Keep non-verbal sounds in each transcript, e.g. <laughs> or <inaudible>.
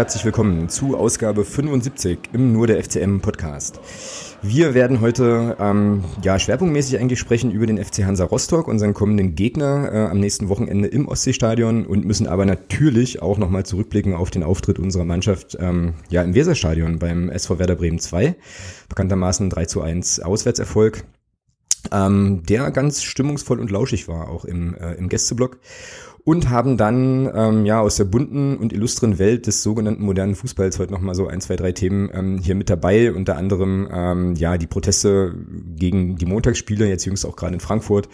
Herzlich willkommen zu Ausgabe 75 im Nur der FCM Podcast. Wir werden heute ähm, ja schwerpunktmäßig eigentlich sprechen über den FC Hansa Rostock, unseren kommenden Gegner äh, am nächsten Wochenende im Ostseestadion und müssen aber natürlich auch nochmal zurückblicken auf den Auftritt unserer Mannschaft ähm, ja im Weserstadion beim SV Werder Bremen 2. Bekanntermaßen 3 zu 1 Auswärtserfolg. Ähm, der ganz stimmungsvoll und lauschig war, auch im, äh, im Gästeblock und haben dann ähm, ja aus der bunten und illustren Welt des sogenannten modernen Fußballs heute nochmal so ein, zwei, drei Themen ähm, hier mit dabei, unter anderem ähm, ja die Proteste gegen die Montagsspiele, jetzt jüngst auch gerade in Frankfurt,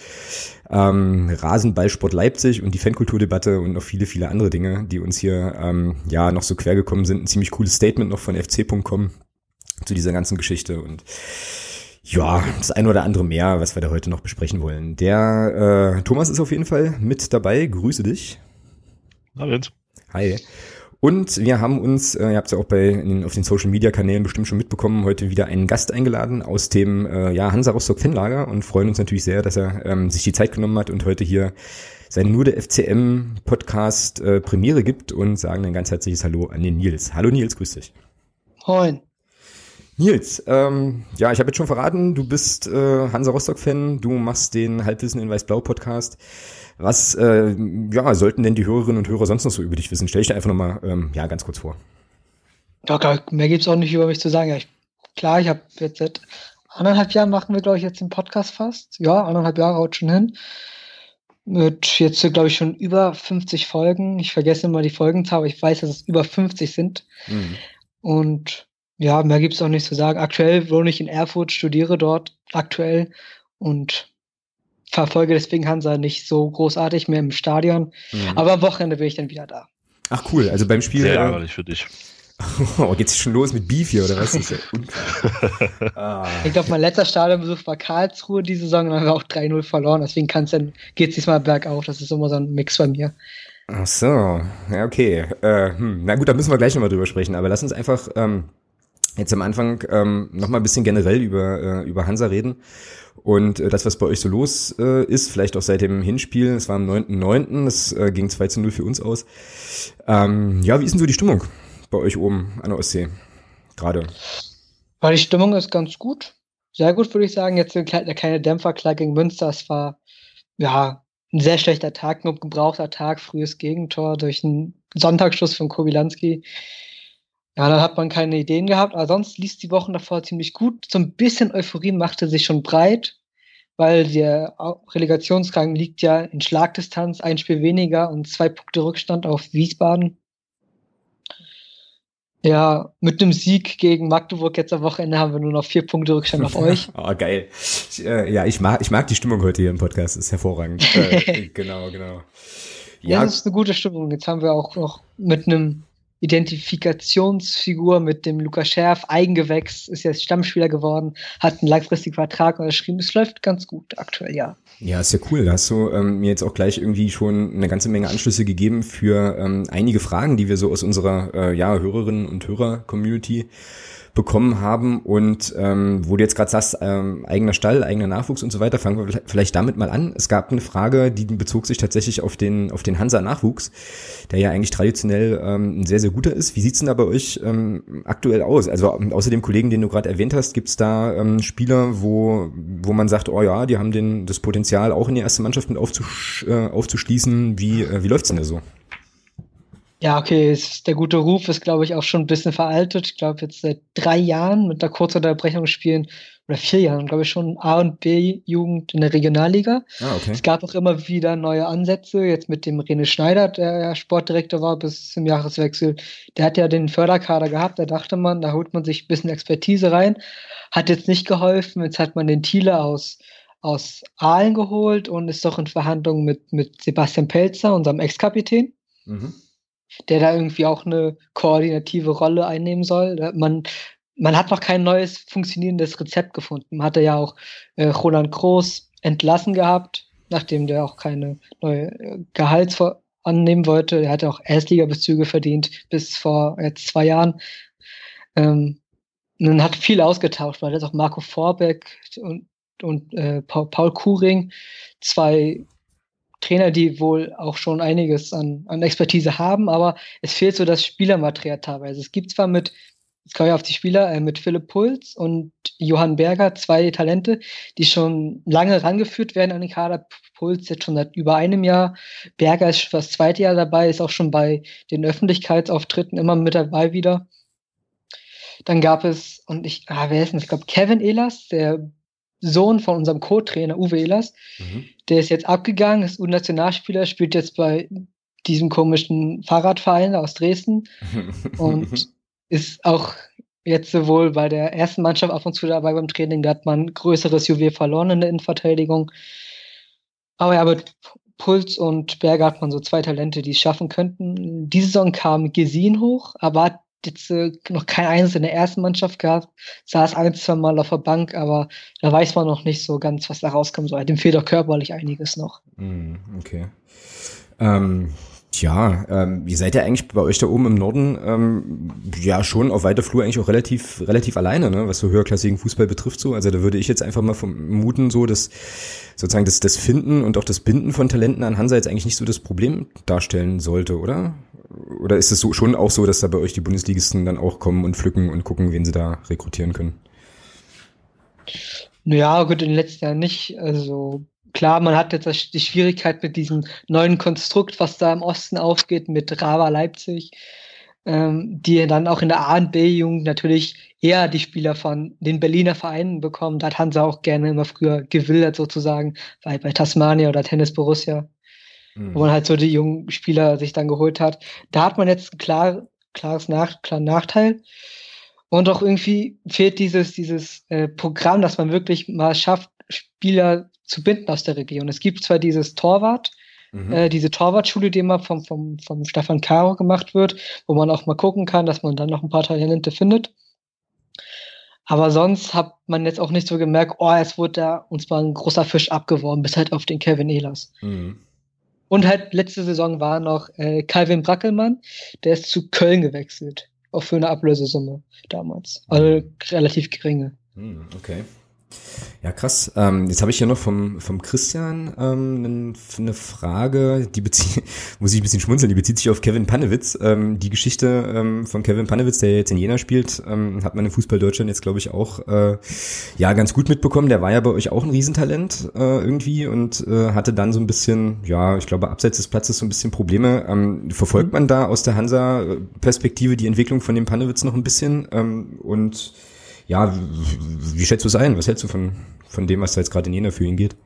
ähm, Rasenballsport Leipzig und die Fankulturdebatte und noch viele, viele andere Dinge, die uns hier ähm, ja noch so quer gekommen sind. Ein ziemlich cooles Statement noch von fc.com zu dieser ganzen Geschichte und ja, das eine oder andere mehr, was wir da heute noch besprechen wollen. Der äh, Thomas ist auf jeden Fall mit dabei. Grüße dich. Hallo. Hi. Und wir haben uns, äh, ihr habt es ja auch bei in, auf den Social Media Kanälen bestimmt schon mitbekommen, heute wieder einen Gast eingeladen aus dem äh, ja, Hansa Rostock Fanlager und freuen uns natürlich sehr, dass er ähm, sich die Zeit genommen hat und heute hier seinen Nur der FCM Podcast äh, Premiere gibt und sagen ein ganz herzliches Hallo an den Nils. Hallo Nils, grüß dich. Moin. Nils, ähm, ja, ich habe jetzt schon verraten, du bist äh, Hansa Rostock-Fan, du machst den Halbwissen in Weiß-Blau-Podcast. Was äh, ja, sollten denn die Hörerinnen und Hörer sonst noch so über dich wissen? Stell dich dir einfach nochmal ähm, ja, ganz kurz vor. Ja, klar, mehr gibt's auch nicht über mich zu sagen. Ja, ich, klar, ich habe jetzt seit anderthalb Jahren machen wir, glaube ich, jetzt den Podcast fast. Ja, anderthalb Jahre haut schon hin. Mit jetzt, glaube ich, schon über 50 Folgen. Ich vergesse immer die Folgenzahl, aber ich weiß, dass es über 50 sind. Mhm. Und ja, mehr gibt's auch nicht zu sagen. Aktuell wohne ich in Erfurt, studiere dort aktuell und verfolge deswegen Hansa nicht so großartig mehr im Stadion. Mhm. Aber am Wochenende bin ich dann wieder da. Ach cool, also beim Spiel. Sehr äh, ärgerlich für dich. <laughs> Oh, geht's schon los mit Beef hier oder was? Das ist ja <laughs> ah. Ich glaube, mein letzter Stadionbesuch war Karlsruhe diese Saison und dann haben wir auch 3-0 verloren. Deswegen kann's dann, geht's diesmal bergauf. Das ist immer so ein Mix bei mir. Ach so, ja, okay. Äh, hm. Na gut, da müssen wir gleich nochmal drüber sprechen. Aber lass uns einfach ähm, jetzt am Anfang ähm, nochmal ein bisschen generell über, äh, über Hansa reden. Und äh, das, was bei euch so los äh, ist, vielleicht auch seit dem Hinspiel, es war am 9.9., es äh, ging 2 zu 0 für uns aus. Ähm, ja, wie ist denn so die Stimmung bei euch oben an der Ostsee gerade? Ja, die Stimmung ist ganz gut. Sehr gut, würde ich sagen. Jetzt der kleine Dämpfer klar gegen Münster. Es war ja ein sehr schlechter Tag, ein gebrauchter Tag, frühes Gegentor durch einen Sonntagsschuss von Kobilanski. Ja, dann hat man keine Ideen gehabt, aber sonst liest die Wochen davor ziemlich gut. So ein bisschen Euphorie machte sich schon breit, weil der Relegationsrang liegt ja in Schlagdistanz, ein Spiel weniger und zwei Punkte Rückstand auf Wiesbaden. Ja, mit einem Sieg gegen Magdeburg jetzt am Wochenende haben wir nur noch vier Punkte Rückstand auf euch. <laughs> oh, geil. Äh, ja, ich mag, ich mag die Stimmung heute hier im Podcast, ist hervorragend. äh, <laughs> genau, genau. Ja, ja, das ist eine gute Stimmung. Jetzt haben wir auch noch mit einem Identifikationsfigur mit dem Lukas Scherf, Eigengewächs, ist jetzt Stammspieler geworden, hat einen langfristigen Vertrag unterschrieben. Es läuft ganz gut aktuell, ja. Ja, ist ja cool. Da hast du ähm, mir jetzt auch gleich irgendwie schon eine ganze Menge Anschlüsse gegeben für ähm, einige Fragen, die wir so aus unserer äh, ja, Hörerinnen und Hörer-Community bekommen haben und ähm, wo du jetzt gerade sagst, ähm, eigener Stall, eigener Nachwuchs und so weiter, fangen wir vielleicht damit mal an. Es gab eine Frage, die bezog sich tatsächlich auf den, auf den Hansa-Nachwuchs, der ja eigentlich traditionell ähm, ein sehr, sehr guter ist. Wie sieht's denn da bei euch ähm, aktuell aus? Also außer dem Kollegen, den du gerade erwähnt hast, gibt's da ähm, Spieler, wo, wo man sagt, oh ja, die haben den, das Potenzial, auch in die erste Mannschaft mit aufzusch äh, aufzuschließen. Wie, äh, wie läuft's denn da so? Ja, okay, ist, der gute Ruf ist, glaube ich, auch schon ein bisschen veraltet. Ich glaube, jetzt seit drei Jahren mit einer kurzen Unterbrechung spielen, oder vier Jahren, glaube ich, schon A- und B-Jugend in der Regionalliga. Ah, okay. Es gab auch immer wieder neue Ansätze, jetzt mit dem René Schneider, der ja Sportdirektor war bis zum Jahreswechsel. Der hat ja den Förderkader gehabt, da dachte man, da holt man sich ein bisschen Expertise rein. Hat jetzt nicht geholfen, jetzt hat man den Thiele aus, aus Aalen geholt und ist doch in Verhandlungen mit, mit Sebastian Pelzer, unserem Ex-Kapitän. Mhm der da irgendwie auch eine koordinative Rolle einnehmen soll. Man, man hat noch kein neues funktionierendes Rezept gefunden. Man hatte ja auch äh, Roland Groß entlassen gehabt, nachdem der auch keine neue äh, Gehalts annehmen wollte. Er hatte auch Erstligabezüge verdient bis vor jetzt zwei Jahren. Ähm, man hat viel ausgetauscht, weil jetzt auch Marco Vorbeck und, und äh, Paul Kuring, zwei Trainer, die wohl auch schon einiges an, an Expertise haben, aber es fehlt so das Spielermaterial teilweise. Es gibt zwar mit, jetzt komme ich auf die Spieler, äh, mit Philipp Puls und Johann Berger zwei Talente, die schon lange rangeführt werden an den Kader. Puls jetzt schon seit über einem Jahr. Berger ist das zweite Jahr dabei, ist auch schon bei den Öffentlichkeitsauftritten immer mit dabei wieder. Dann gab es, und ich, ah, wer ist denn? Ich glaube, Kevin Ehlers, der Sohn von unserem Co-Trainer Uwe Ehlers. Mhm. Der ist jetzt abgegangen, ist U-Nationalspieler, spielt jetzt bei diesem komischen Fahrradverein aus Dresden <laughs> und ist auch jetzt sowohl bei der ersten Mannschaft ab und zu dabei beim Training, da hat man größeres Juwel verloren in der Innenverteidigung. Aber ja, mit Puls und Berger hat man so zwei Talente, die es schaffen könnten. Diese Saison kam Gesin hoch, aber hat jetzt äh, noch kein Eins in der ersten Mannschaft gehabt, saß ein, zwei Mal auf der Bank, aber da weiß man noch nicht so ganz, was da rauskommen soll. Dem fehlt auch körperlich einiges noch. Mm, okay. Ähm, Tja, ähm, ihr seid ja eigentlich bei euch da oben im Norden ähm, ja schon auf weiter Flur eigentlich auch relativ relativ alleine, ne, was so höherklassigen Fußball betrifft so. Also da würde ich jetzt einfach mal vermuten so, dass sozusagen das, das Finden und auch das Binden von Talenten an Hansa jetzt eigentlich nicht so das Problem darstellen sollte, oder? Oder ist es so, schon auch so, dass da bei euch die Bundesligisten dann auch kommen und pflücken und gucken, wen sie da rekrutieren können? Naja, gut, in den letzten Jahren nicht. Also klar, man hat jetzt die Schwierigkeit mit diesem neuen Konstrukt, was da im Osten aufgeht, mit Rava Leipzig, ähm, die dann auch in der A- und B-Jugend natürlich eher die Spieler von den Berliner Vereinen bekommen. Da hat Hansa auch gerne immer früher gewildert sozusagen, weil bei Tasmania oder Tennis Borussia, mhm. wo man halt so die jungen Spieler sich dann geholt hat. Da hat man jetzt ein klar, klares Nach, klaren Nachteil. Und auch irgendwie fehlt dieses, dieses äh, Programm, dass man wirklich mal schafft, Spieler zu binden aus der Region. Es gibt zwar dieses Torwart, mhm. äh, diese Torwartschule, die immer vom, vom, vom Stefan Caro gemacht wird, wo man auch mal gucken kann, dass man dann noch ein paar Talente findet. Aber sonst hat man jetzt auch nicht so gemerkt, oh, es wurde da uns mal ein großer Fisch abgeworben, bis halt auf den Kevin Ehlers. Mhm. Und halt letzte Saison war noch äh, Calvin Brackelmann, der ist zu Köln gewechselt. Auch für eine Ablösesumme damals. Also mhm. relativ geringe. Mhm, okay. Ja, krass. Ähm, jetzt habe ich hier noch vom, vom Christian ähm, eine Frage, die bezieht, <laughs> muss ich ein bisschen schmunzeln, die bezieht sich auf Kevin Panewitz. Ähm, die Geschichte ähm, von Kevin Panewitz, der jetzt in Jena spielt, ähm, hat man in Fußball Deutschland jetzt, glaube ich, auch äh, ja ganz gut mitbekommen. Der war ja bei euch auch ein Riesentalent äh, irgendwie und äh, hatte dann so ein bisschen, ja, ich glaube, abseits des Platzes so ein bisschen Probleme. Ähm, verfolgt man da aus der Hansa-Perspektive die Entwicklung von dem Panewitz noch ein bisschen? Ähm, und ja, wie schätzt du es ein? Was hältst du von, von dem, was da jetzt gerade in Jena für ihn geht?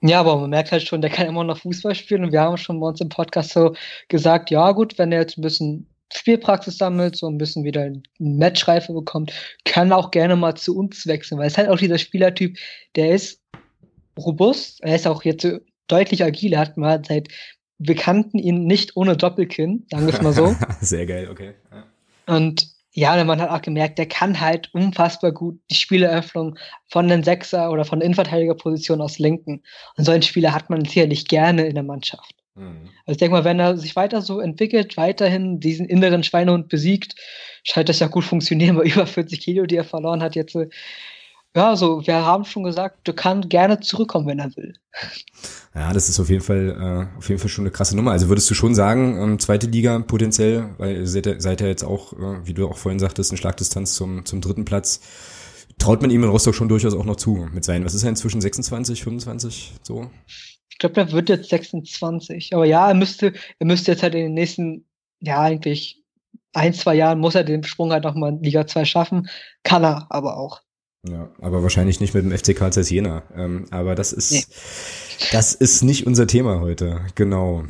Ja, aber man merkt halt schon, der kann immer noch Fußball spielen und wir haben schon bei uns im Podcast so gesagt, ja gut, wenn er jetzt ein bisschen Spielpraxis sammelt, so ein bisschen wieder eine Matchreife bekommt, kann auch gerne mal zu uns wechseln, weil es halt auch dieser Spielertyp, der ist robust, er ist auch jetzt deutlich agil, er hat mal seit Bekannten ihn nicht ohne Doppelkinn, sagen wir es mal so. <laughs> Sehr geil, okay. Ja. Und ja, man hat auch gemerkt, der kann halt unfassbar gut die Spieleröffnung von den Sechser oder von der Innenverteidigerposition aus lenken. Und solchen Spieler hat man sicherlich gerne in der Mannschaft. Mhm. Also ich denke mal, wenn er sich weiter so entwickelt, weiterhin diesen inneren Schweinehund besiegt, scheint das ja gut funktionieren, weil <laughs> über 40 Kilo, die er verloren hat, jetzt ja, so, wir haben schon gesagt, du kannst gerne zurückkommen, wenn er will. Ja, das ist auf jeden Fall, äh, auf jeden Fall schon eine krasse Nummer. Also würdest du schon sagen, ähm, zweite Liga potenziell, weil ihr seid, seid ja jetzt auch, äh, wie du auch vorhin sagtest, eine Schlagdistanz zum, zum dritten Platz. Traut man ihm in Rostock schon durchaus auch noch zu mit seinen, was ist er inzwischen, 26, 25, so? Ich glaube, er wird jetzt 26. Aber ja, er müsste, er müsste jetzt halt in den nächsten, ja, eigentlich ein, zwei Jahren muss er den Sprung halt nochmal in Liga 2 schaffen. Kann er aber auch. Ja, aber wahrscheinlich nicht mit dem FC Karl Zeiss Jena. Ähm, aber das ist, nee. das ist nicht unser Thema heute. Genau.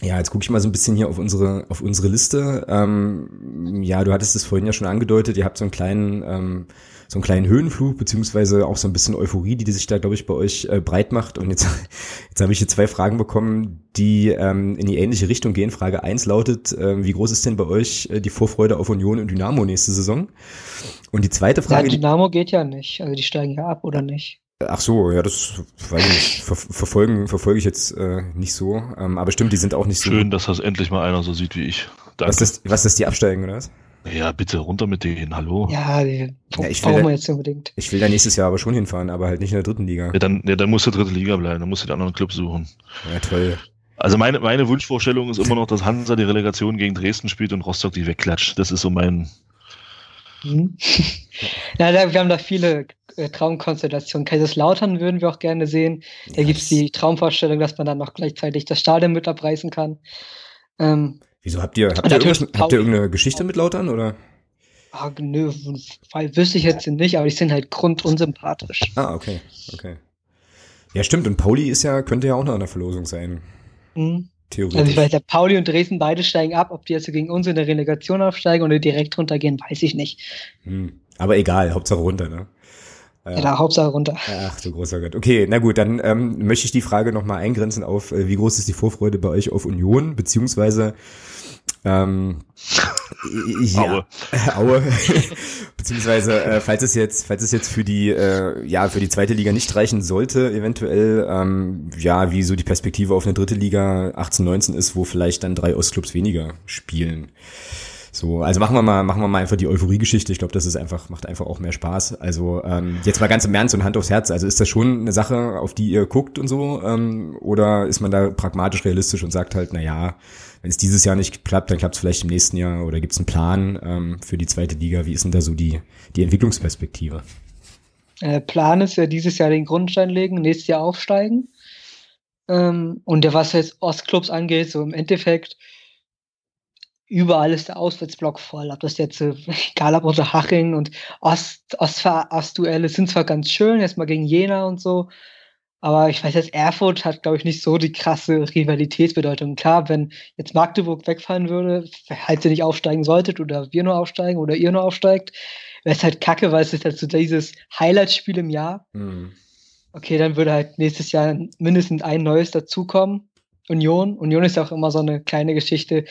Ja, jetzt gucke ich mal so ein bisschen hier auf unsere auf unsere Liste. Ähm, ja, du hattest es vorhin ja schon angedeutet. Ihr habt so einen kleinen ähm, so einen kleinen Höhenflug, beziehungsweise auch so ein bisschen Euphorie, die sich da, glaube ich, bei euch äh, breit macht. Und jetzt, <laughs> jetzt habe ich hier zwei Fragen bekommen, die ähm, in die ähnliche Richtung gehen. Frage eins lautet, äh, wie groß ist denn bei euch äh, die Vorfreude auf Union und Dynamo nächste Saison? Und die zweite Frage. Ja, Dynamo geht ja nicht. Also die steigen ja ab, oder nicht? Ach so, ja, das weiß ich nicht. Ver verfolgen, verfolge ich jetzt äh, nicht so. Ähm, aber stimmt, die sind auch nicht so. Schön, dass das endlich mal einer so sieht wie ich. Danke. Was ist, was ist die absteigen, oder was? Ja, bitte runter mit denen, hallo. Ja, die Ja, ich will brauchen da- wir jetzt unbedingt. Ich will da nächstes Jahr aber schon hinfahren, aber halt nicht in der dritten Liga. Ja, dann, ja, dann musst du dritte Liga bleiben, dann musst du den anderen Club suchen. Ja, toll. Also meine, meine Wunschvorstellung ist immer noch, dass Hansa die Relegation gegen Dresden spielt und Rostock die wegklatscht. Das ist so mein. Mhm. <laughs> ja, da, wir haben da viele äh, Traumkonstellationen. Kaiserslautern würden wir auch gerne sehen. Da Ja, gibt es die Traumvorstellung, dass man dann noch gleichzeitig das Stadion mit abreißen kann. Ähm, Wieso habt ihr, habt ihr, habt ihr irgendeine Geschichte mit Lautern oder? ah, nö, weil wüsste ich jetzt nicht, aber die sind halt grundunsympathisch. Ah, okay, okay. Ja, stimmt. Und Pauli ist ja, könnte ja auch noch in der Verlosung sein. Mhm. Theoretisch. Also ich weiß, der Pauli und Dresden beide steigen ab. Ob die jetzt gegen uns in der Relegation aufsteigen oder direkt runtergehen, weiß ich nicht. hm. Aber egal, Hauptsache runter, ne? Ja, da Hauptsache runter. Ach du großer Gott. Okay, na gut, dann ähm, möchte ich die Frage nochmal eingrenzen auf, äh, wie groß ist die Vorfreude bei euch auf Union, beziehungsweise ähm, <laughs> ja, Aue. <laughs> Aue. beziehungsweise äh, falls es jetzt, falls es jetzt für die äh, ja für die zweite Liga nicht reichen sollte, eventuell ähm, ja wie so die Perspektive auf eine dritte Liga 18, 19 ist, wo vielleicht dann drei Ostclubs weniger spielen. So, also machen wir mal, machen wir mal einfach die Euphorie-Geschichte. Ich glaube, das ist einfach, macht einfach auch mehr Spaß. Also ähm, jetzt mal ganz im Ernst und Hand aufs Herz. Also ist das schon eine Sache, auf die ihr guckt und so? Ähm, oder ist man da pragmatisch realistisch und sagt halt, na ja, wenn es dieses Jahr nicht klappt, dann klappt es vielleicht im nächsten Jahr oder gibt es einen Plan ähm, für die zweite Liga? Wie ist denn da so die, die Entwicklungsperspektive? Äh, Plan ist ja dieses Jahr den Grundstein legen, nächstes Jahr aufsteigen. Ähm, und der, was jetzt Ostclubs angeht, so im Endeffekt, überall ist der Auswärtsblock voll. Ob das jetzt, äh, <laughs> egal ob unter Haching und Ost, Ostver- Ostduelle sind zwar ganz schön, erstmal gegen Jena und so, aber ich weiß jetzt, Erfurt hat, glaube ich, nicht so die krasse Rivalitätsbedeutung. Klar, wenn jetzt Magdeburg wegfallen würde, falls ihr nicht aufsteigen solltet oder wir nur aufsteigen oder ihr nur aufsteigt, wäre es halt kacke, weil es ist halt so dieses Highlight-Spiel im Jahr. Hm. Okay, dann würde halt nächstes Jahr mindestens ein neues dazukommen. Union. Union ist ja auch immer so eine kleine Geschichte.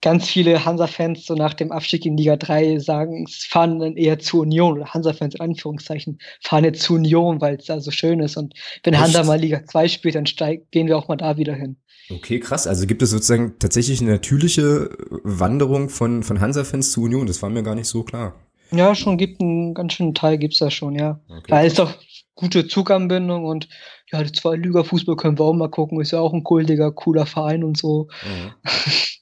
Ganz viele Hansa-Fans so nach dem Abstieg in Liga 3 sagen, es fahren dann eher zu Union oder Hansa-Fans in Anführungszeichen fahren jetzt zu Union, weil es da so schön ist. Und wenn Echt? Hansa mal Liga 2 spielt, dann steig, gehen wir auch mal da wieder hin. Okay, krass. Also gibt es sozusagen tatsächlich eine natürliche Wanderung von, von Hansa-Fans zu Union? Das war mir gar nicht so klar. Ja, schon gibt einen ganz schönen Teil, gibt's da schon, ja. Okay. Weil es doch gute Zuganbindung und ja, die zwei Liga Fußball können wir auch mal gucken, ist ja auch ein kultiger, cooler Verein und so. Mhm. <laughs>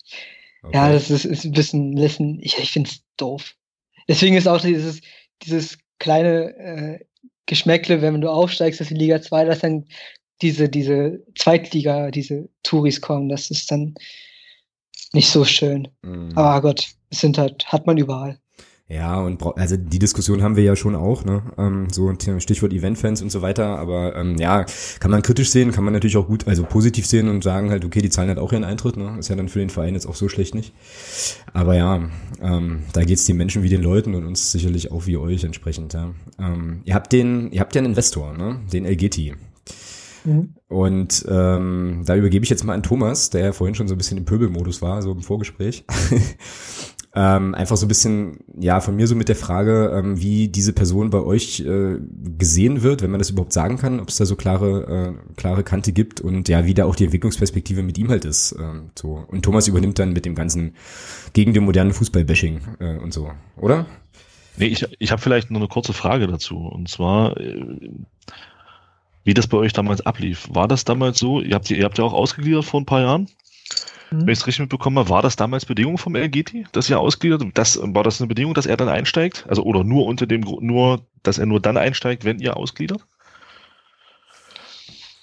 Ja, Okay. das ist, ist ein bisschen, bisschen ich, ich finde es doof. Deswegen ist auch dieses, dieses kleine äh, Geschmäckle, wenn du aufsteigst, dass die Liga 2, dass dann diese, diese Zweitliga, diese Touris kommen, das ist dann nicht so schön. Mhm. Aber Gott, es sind halt, hat man überall. Ja, und also die Diskussion haben wir ja schon auch, ne? Ähm, so Stichwort Eventfans und so weiter. Aber ähm, ja, kann man kritisch sehen, kann man natürlich auch gut, also positiv sehen und sagen halt, okay, die zahlen halt auch ihren Eintritt, ne? Ist ja dann für den Verein jetzt auch so schlecht nicht. Aber ja, ähm, da geht's den Menschen wie den Leuten und uns sicherlich auch wie euch entsprechend, ja. Ähm, ihr habt den, ihr habt ja einen Investor, ne? Den Elgeti. Mhm. Und ähm, da übergebe ich jetzt mal an Thomas, der ja vorhin schon so ein bisschen im Pöbelmodus war, so im Vorgespräch. <laughs> ähm, einfach so ein bisschen, ja, von mir so mit der Frage, ähm, wie diese Person bei euch äh, gesehen wird, wenn man das überhaupt sagen kann, ob es da so klare, äh, klare Kante gibt und ja, wie da auch die Entwicklungsperspektive mit ihm halt ist. Ähm, so. Und Thomas übernimmt dann mit dem ganzen gegen den modernen Fußball-Bashing äh, und so, oder? Nee, ich, ich habe vielleicht nur eine kurze Frage dazu. Und zwar, äh, wie das bei euch damals ablief. War das damals so, ihr habt, ihr habt ja auch ausgegliedert vor ein paar Jahren, Mhm. wenn ich es richtig mitbekommen habe, war das damals Bedingung vom LGT, dass ihr ausgliedert? Das, war das eine Bedingung, dass er dann einsteigt? Also oder nur unter dem nur, dass er nur dann einsteigt, wenn ihr ausgliedert?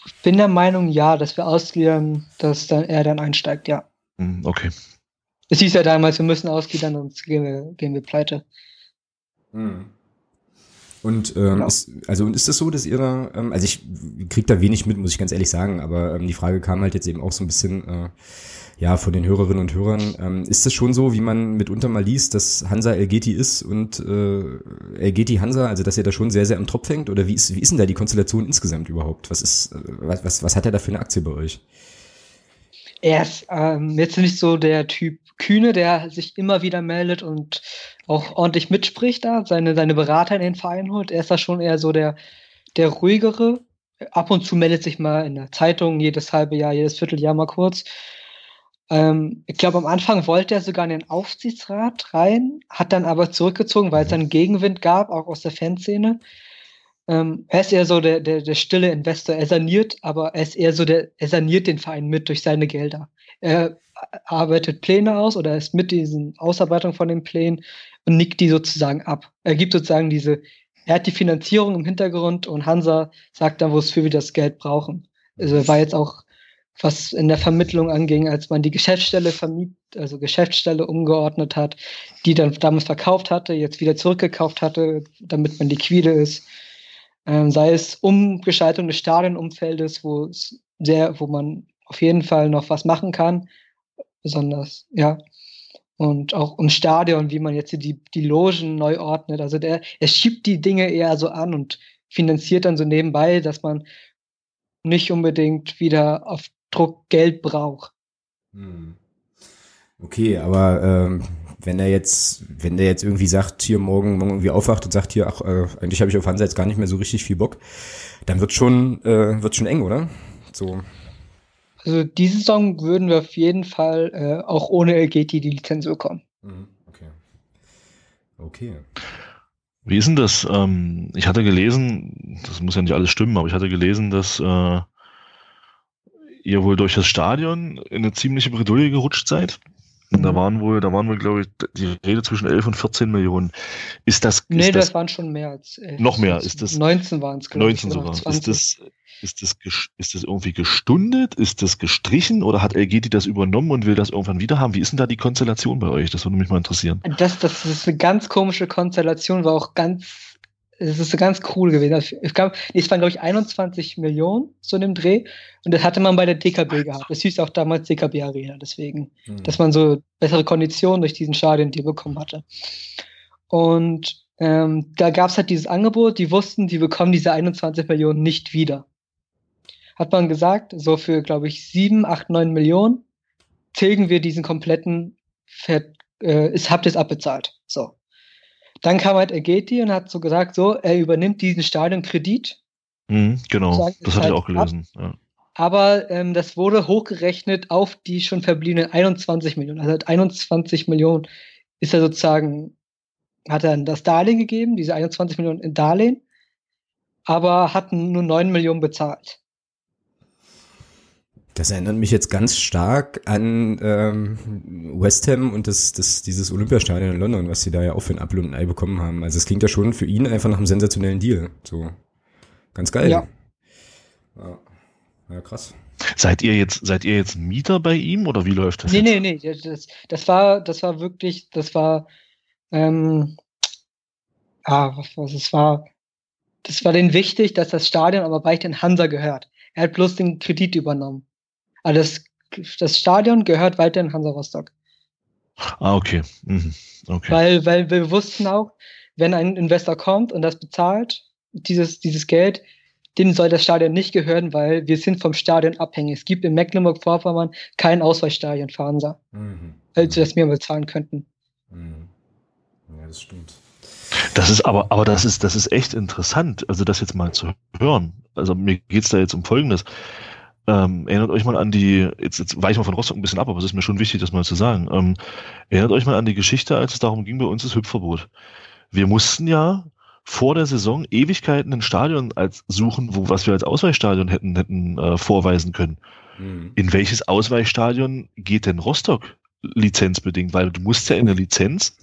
Ich bin der Meinung, ja, dass wir ausgliedern, dass dann er dann einsteigt, ja. Hm, okay. Es hieß ja damals, wir müssen ausgliedern, sonst gehen wir, gehen wir pleite. Und ähm, Genau. ist, also und ist es so, dass ihr da, ähm, also ich krieg da wenig mit, muss ich ganz ehrlich sagen, aber ähm, die Frage kam halt jetzt eben auch so ein bisschen, äh, ja, von den Hörerinnen und Hörern. Ähm, ist es schon so, wie man mitunter mal liest, dass Hansa Elgeti ist und äh, Elgeti Hansa, also dass ihr da schon sehr, sehr am Tropf hängt? Oder wie ist, wie ist denn da die Konstellation insgesamt überhaupt? Was ist, äh, was, was, was hat er da für eine Aktie bei euch? Er ist ähm, jetzt nicht so der Typ Kühne, der sich immer wieder meldet und auch ordentlich mitspricht da, seine, seine Berater in den Verein holt. Er ist da schon eher so der, der ruhigere. Ab und zu meldet sich mal in der Zeitung, jedes halbe Jahr, jedes Vierteljahr mal kurz. Ähm, ich glaube, am Anfang wollte er sogar in den Aufsichtsrat rein, hat dann aber zurückgezogen, weil es dann Gegenwind gab, auch aus der Fanszene. Ähm, er ist eher so der, der, der stille Investor. Er saniert, aber er ist eher so der, er saniert den Verein mit durch seine Gelder. Er arbeitet Pläne aus oder ist mit diesen Ausarbeitung von den Plänen und nickt die sozusagen ab. Er gibt sozusagen diese, er hat die Finanzierung im Hintergrund und Hansa sagt dann, wofür wir das Geld brauchen. Also war jetzt auch, was in der Vermittlung anging, als man die Geschäftsstelle vermiet, also Geschäftsstelle umgeordnet hat, die dann damals verkauft hatte, jetzt wieder zurückgekauft hatte, damit man liquide ist. Ähm, sei es Umgestaltung des Stadionumfeldes, wo es sehr, wo man auf jeden Fall noch was machen kann, besonders, ja. Und auch im Stadion, wie man jetzt die, die Logen neu ordnet. Also der, er schiebt die Dinge eher so an und finanziert dann so nebenbei, dass man nicht unbedingt wieder auf Druck Geld braucht. Hm. Okay, aber ähm, wenn er jetzt, wenn der jetzt irgendwie sagt, hier morgen, morgen irgendwie aufwacht und sagt, hier, ach, äh, eigentlich habe ich auf Hansa jetzt gar nicht mehr so richtig viel Bock, dann wird schon, äh, wird schon eng, oder? So. Also diese Saison würden wir auf jeden Fall äh, auch ohne LGT die Lizenz bekommen. Mhm, okay. Okay. Wie ist denn das? Ähm, ich hatte gelesen, das muss ja nicht alles stimmen, aber ich hatte gelesen, dass äh, ihr wohl durch das Stadion in eine ziemliche Bredouille gerutscht seid. Da waren wohl, da waren wohl, glaube ich, die Rede zwischen 11 und 14 Millionen. Ist das. Nee, ist das, das, waren schon mehr als 11. Noch mehr, ist das. 19 waren es, glaube 19 ich. 19 sogar. Ist das, ist das, ist das irgendwie gestundet? Ist das gestrichen oder hat LGT das übernommen und will das irgendwann wieder haben? Wie ist denn da die Konstellation bei euch? Das würde mich mal interessieren. Das, das ist eine ganz komische Konstellation, war auch ganz, es ist ganz cool gewesen. Ich glaube, es waren, glaube ich, 21 Millionen so in dem Dreh und das hatte man bei der DKB gehabt. Das hieß auch damals DKB Arena, deswegen, mhm. dass man so bessere Konditionen durch diesen Stadion die bekommen hatte. Und ähm, da gab es halt dieses Angebot, die wussten, die bekommen diese 21 Millionen nicht wieder hat man gesagt, so für, glaube ich, sieben, acht, neun Millionen tilgen wir diesen kompletten, Ver äh, ist, habt ihr es abbezahlt. So. Dann kam halt Ergeti und hat so gesagt, so, er übernimmt diesen Stadionkredit. Mhm, genau, sagt, das hatte halt ich auch gelesen. Ja. Aber ähm, das wurde hochgerechnet auf die schon verbliebenen 21 Millionen. Also 21 Millionen ist er sozusagen, hat er das Darlehen gegeben, diese 21 Millionen in Darlehen, aber hat nur 9 Millionen bezahlt. Das erinnert mich jetzt ganz stark an ähm, West Ham und das, das, dieses Olympiastadion in London, was sie da ja auch für ein Apfel und ein Ei bekommen haben. Also es klingt ja schon für ihn einfach nach einem sensationellen Deal. So ganz geil. Ja. Ja, ja krass. Seid ihr jetzt, seid ihr jetzt Mieter bei ihm oder wie läuft das? Nee, jetzt? nee, nee. Das, das war, das war wirklich, das war, ähm, ah, was, was es war, das war denen wichtig, dass das Stadion aber weiterhin Hansa gehört. Er hat bloß den Kredit übernommen. Aber das, das Stadion gehört weiterhin Hansa Rostock. Ah, okay. Mhm. okay. Weil, weil wir wussten auch, wenn ein Investor kommt und das bezahlt, dieses, dieses Geld, dem soll das Stadion nicht gehören, weil wir sind vom Stadion abhängig. Es gibt in Mecklenburg-Vorpommern kein Ausweichstadion für Hansa, mhm. als wir das mehr bezahlen könnten. Mhm. Ja, das stimmt. Das ist aber, aber das ist, das ist echt interessant, also das jetzt mal zu hören. Also mir geht's da jetzt um Folgendes. Ähm, erinnert euch mal an die, jetzt, jetzt weiche ich mal von Rostock ein bisschen ab, aber es ist mir schon wichtig, das mal zu sagen. Ähm, erinnert euch mal an die Geschichte, als es darum ging, bei uns das Hüpfverbot. Wir mussten ja vor der Saison Ewigkeiten ein Stadion als suchen, wo was wir als Ausweichstadion hätten, hätten äh, vorweisen können. Mhm. In welches Ausweichstadion geht denn Rostock lizenzbedingt? Weil du musst ja in der Lizenz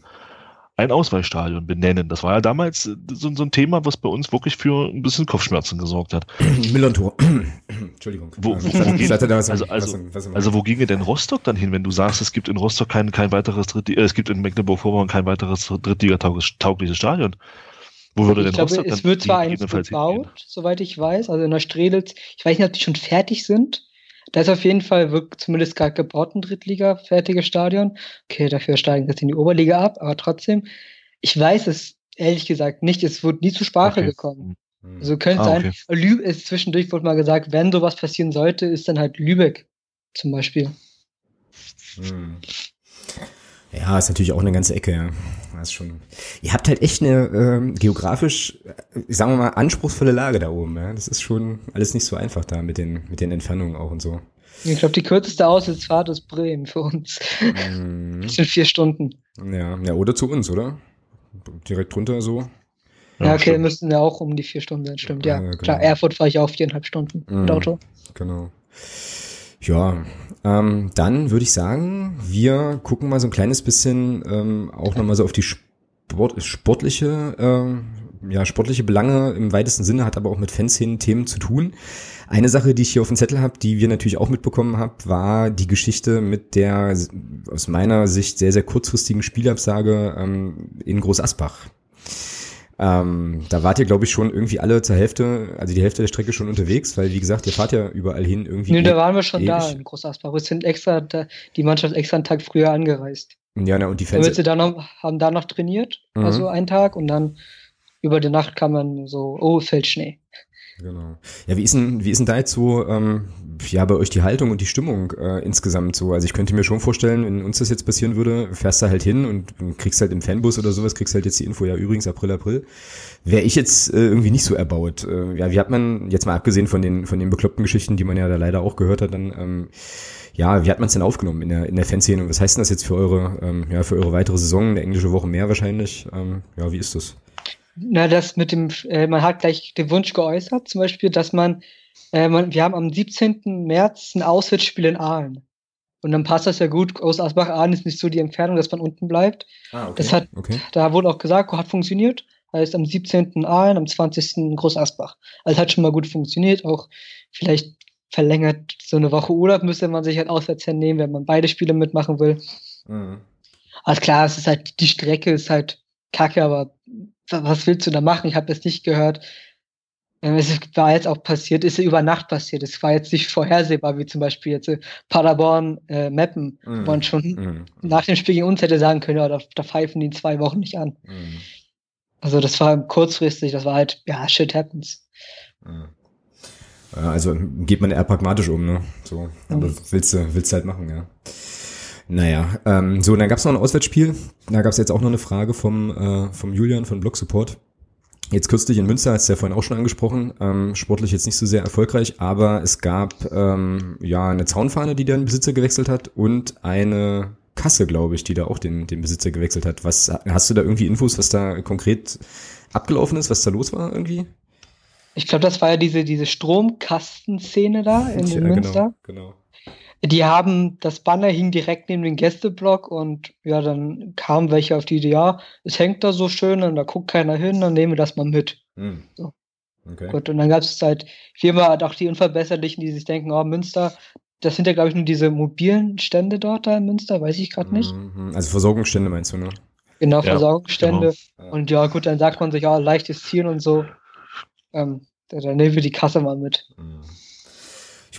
ein Ausweichstadion benennen. Das war ja damals äh, so, so, ein Thema, was bei uns wirklich für ein bisschen Kopfschmerzen gesorgt hat. <clears throat> Millantor. <clears throat> Entschuldigung. Wo, wo, wo ging, also, also, also, wo ginge denn Rostock dann hin, wenn du sagst, es gibt in Rostock kein, kein weiteres Dritt, äh, es gibt in Mecklenburg-Vorpommern kein weiteres Drittliga-taugliches Stadion? Wo würde ich denn glaube, Rostock es wird zwar eins gebaut, soweit ich weiß, also in der Strelitz. Ich weiß nicht, ob die schon fertig sind. Da ist auf jeden Fall zumindest gerade gebaut ein Drittliga fertiges Stadion. Okay, dafür steigen jetzt in die Oberliga ab, aber trotzdem, ich weiß es ehrlich gesagt nicht. Es wurde nie zur Sprache okay. gekommen. Mhm. Also könnte ah, sein, okay. Lübeck ist zwischendurch wurde mal gesagt, wenn sowas passieren sollte, ist dann halt Lübeck zum Beispiel. Hm. Ja, ist natürlich auch eine ganze Ecke, ja. Das ist schon. Ihr habt halt echt eine ähm, geografisch, sagen wir mal, anspruchsvolle Lage da oben, ja. Das ist schon alles nicht so einfach da mit den, mit den Entfernungen auch und so. Ich glaube, die kürzeste Auswärtsfahrt ist Bremen für uns. Mhm. <laughs> Das sind vier Stunden. Ja, ja, oder zu uns, oder? Direkt drunter so. Ja, okay, stimmt. müssten ja auch um die vier Stunden sein, stimmt. Ja, ja genau. klar, Erfurt fahre ich auch viereinhalb Stunden mhm, mit Auto. Genau. Ja, ähm, dann würde ich sagen, wir gucken mal so ein kleines bisschen ähm, auch nochmal so auf die Sport, sportliche, äh, ja, sportliche Belange im weitesten Sinne, hat aber auch mit Fanszenen-Themen zu tun. Eine Sache, die ich hier auf dem Zettel habe, die wir natürlich auch mitbekommen haben, war die Geschichte mit der aus meiner Sicht sehr, sehr kurzfristigen Spielabsage ähm, in Groß Asbach. Ähm, da wart ihr, glaube ich, schon irgendwie alle zur Hälfte, also die Hälfte der Strecke schon unterwegs, weil, wie gesagt, ihr fahrt ja überall hin irgendwie. Nee, da waren wir schon ewig. da in Großasbach. Wir sind extra, da, die Mannschaft extra einen Tag früher angereist. Ja, na, und die Fans. Damit sie da noch, haben da noch trainiert, mhm. also einen Tag, und dann über die Nacht kam man so, oh, fällt Schnee. Genau. Ja, wie ist denn, wie ist denn da jetzt so, ähm, ja, bei euch die Haltung und die Stimmung äh, insgesamt so? Also ich könnte mir schon vorstellen, wenn uns das jetzt passieren würde, fährst du halt hin und kriegst halt im Fanbus oder sowas, kriegst halt jetzt die Info, ja, übrigens April, April. Wäre ich jetzt äh, irgendwie nicht so erbaut. Äh, ja, wie hat man, jetzt mal abgesehen von den, von den bekloppten Geschichten, die man ja da leider auch gehört hat, dann, ähm, ja, wie hat man es denn aufgenommen in der, in der Fanszene? Und was heißt denn das jetzt für eure, ähm, ja, für eure weitere Saison, eine englische Woche mehr wahrscheinlich? Ähm, ja, wie ist das? Na, das mit dem, äh, man hat gleich den Wunsch geäußert, zum Beispiel, dass man, äh, man, wir haben am 17. März ein Auswärtsspiel in Aalen. Und dann passt das ja gut. Aus Asbach-Aalen ist nicht so die Entfernung, dass man unten bleibt. Ah, okay. Das hat, okay. da wurde auch gesagt, hat funktioniert. Heißt am 17. Aalen, am 20. Groß Asbach. Also hat schon mal gut funktioniert. Auch vielleicht verlängert so eine Woche Urlaub müsste man sich halt auswärts hernehmen, wenn man beide Spiele mitmachen will. Mhm. Also klar, es ist halt, die Strecke ist halt kacke, aber was willst du da machen? Ich habe es nicht gehört. Ähm, es war jetzt auch passiert, ist über Nacht passiert. Es war jetzt nicht vorhersehbar, wie zum Beispiel jetzt äh, Paderborn, äh, Meppen, mm. wo man schon mm. nach dem Spiel gegen uns hätte sagen können, ja, da, da pfeifen die in zwei Wochen nicht an. Mm. Also das war kurzfristig, das war halt, ja, shit happens. Ja, also geht man eher pragmatisch um, ne? So, aber willst du, willst du halt machen, ja. Naja, ähm, so, dann gab es noch ein Auswärtsspiel. Da gab es jetzt auch noch eine Frage vom, äh, vom Julian von Blog Support. Jetzt kürzlich in Münster, hast du ja vorhin auch schon angesprochen, ähm, sportlich jetzt nicht so sehr erfolgreich, aber es gab ähm, ja eine Zaunfahne, die den Besitzer gewechselt hat und eine Kasse, glaube ich, die da auch den, den Besitzer gewechselt hat. Was hast du da irgendwie Infos, was da konkret abgelaufen ist, was da los war irgendwie? Ich glaube, das war ja diese, diese Stromkastenszene da in ja, Münster. Genau, genau. Die haben, das Banner hing direkt neben dem Gästeblock und ja, dann kamen welche auf die Idee, ja, es hängt da so schön und da guckt keiner hin, dann nehmen wir das mal mit. Hm. So. Okay. Gut, und dann gab es halt viermal auch die Unverbesserlichen, die sich denken, oh, Münster, das sind ja, glaube ich, nur diese mobilen Stände dort da in Münster, weiß ich gerade nicht. Mhm. Also Versorgungsstände meinst du, ne? Genau, ja, Versorgungsstände. Genau. Und ja, gut, dann sagt man sich, ja, leichtes Ziel und so. Ähm, dann nehmen wir die Kasse mal mit. Mhm.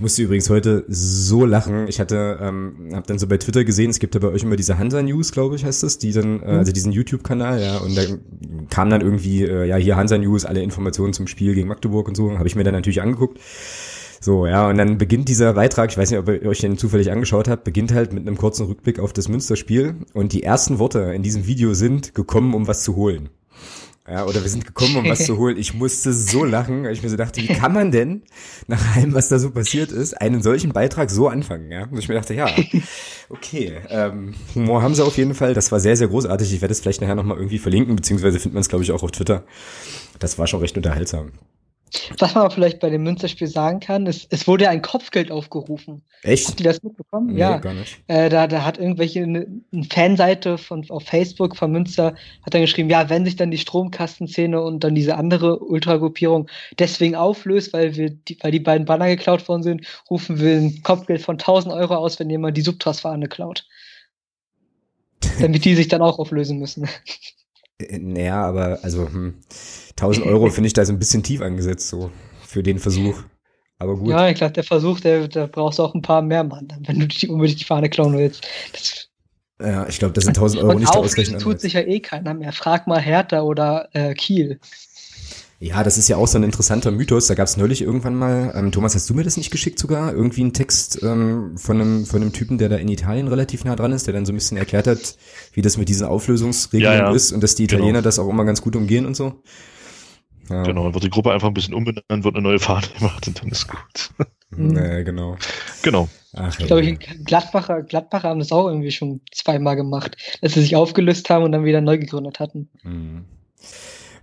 Ich musste übrigens heute so lachen. Ich hatte, ähm, habe dann so bei Twitter gesehen, es gibt ja bei euch immer diese Hansa News, glaube ich, heißt das, die dann, äh, mhm. also diesen YouTube-Kanal, ja, und da kam dann irgendwie, äh, ja, hier Hansa News, alle Informationen zum Spiel gegen Magdeburg und so, habe ich mir dann natürlich angeguckt. So, ja, und dann beginnt dieser Beitrag, ich weiß nicht, ob ihr euch den zufällig angeschaut habt, beginnt halt mit einem kurzen Rückblick auf das Münsterspiel und die ersten Worte in diesem Video sind gekommen, um was zu holen. Ja, oder wir sind gekommen, um was zu holen. Ich musste so lachen, weil ich mir so dachte, wie kann man denn nach allem, was da so passiert ist, einen solchen Beitrag so anfangen? Ja, und ich mir dachte, ja, okay, ähm, Humor haben sie auf jeden Fall. Das war sehr, sehr großartig. Ich werde es vielleicht nachher nochmal irgendwie verlinken, beziehungsweise findet man es, glaube ich, auch auf Twitter. Das war schon recht unterhaltsam. Was man vielleicht bei dem Münsterspiel sagen kann, ist, es wurde ein Kopfgeld aufgerufen. Echt? Habt ihr das mitbekommen? Nee, ja. Gar nicht. Äh, da, da hat irgendwelche eine, eine Fanseite von auf Facebook von Münster hat dann geschrieben, ja, wenn sich dann die Stromkastenszene und dann diese andere Ultragruppierung deswegen auflöst, weil wir die, weil die beiden Banner geklaut worden sind, rufen wir ein Kopfgeld von 1000 Euro aus, wenn jemand die Subtras-Fahne klaut. <laughs> Damit die sich dann auch auflösen müssen. Äh, naja, aber also hm, 1000 Euro finde ich da so ein bisschen tief angesetzt so für den Versuch. Aber gut. Ja, ich glaube, der Versuch, der, da brauchst du auch ein paar mehr Mann, wenn du die, unbedingt die Fahne klauen willst. Das, ja, ich glaube, das sind 1000 Euro nicht der Ausrechnung. tut sich ja eh keiner mehr. Frag mal Hertha oder äh, Kiel. Ja, das ist ja auch so ein interessanter Mythos. Da gab es neulich irgendwann mal, ähm, Thomas, hast du mir das nicht geschickt sogar? Irgendwie ein Text ähm, von, einem, von einem Typen, der da in Italien relativ nah dran ist, der dann so ein bisschen erklärt hat, wie das mit diesen Auflösungsregeln ja, ja. ist und dass die Italiener genau. das auch immer ganz gut umgehen und so. Ja. Genau, dann wird die Gruppe einfach ein bisschen umbenannt, wird eine neue Fahne <laughs> gemacht und dann ist gut. Mhm. Nee, genau. Genau. Ach, ich glaube, Gladbacher, Gladbacher haben das auch irgendwie schon zweimal gemacht, dass sie sich aufgelöst haben und dann wieder neu gegründet hatten. Mhm.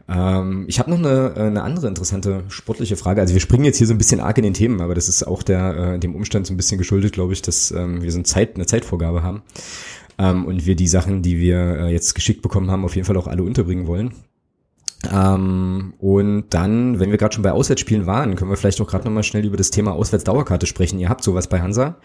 Ähm, ich habe noch eine, äh, eine andere interessante sportliche Frage. Also wir springen jetzt hier so ein bisschen arg in den Themen, aber das ist auch der, äh, dem Umstand so ein bisschen geschuldet, glaube ich, dass ähm, wir so eine, Zeit, eine Zeitvorgabe haben ähm, und wir die Sachen, die wir äh, jetzt geschickt bekommen haben, auf jeden Fall auch alle unterbringen wollen. Ähm, und dann, wenn wir gerade schon bei Auswärtsspielen waren, können wir vielleicht auch gerade nochmal schnell über das Thema Auswärtsdauerkarte sprechen. Ihr habt sowas bei Hansa.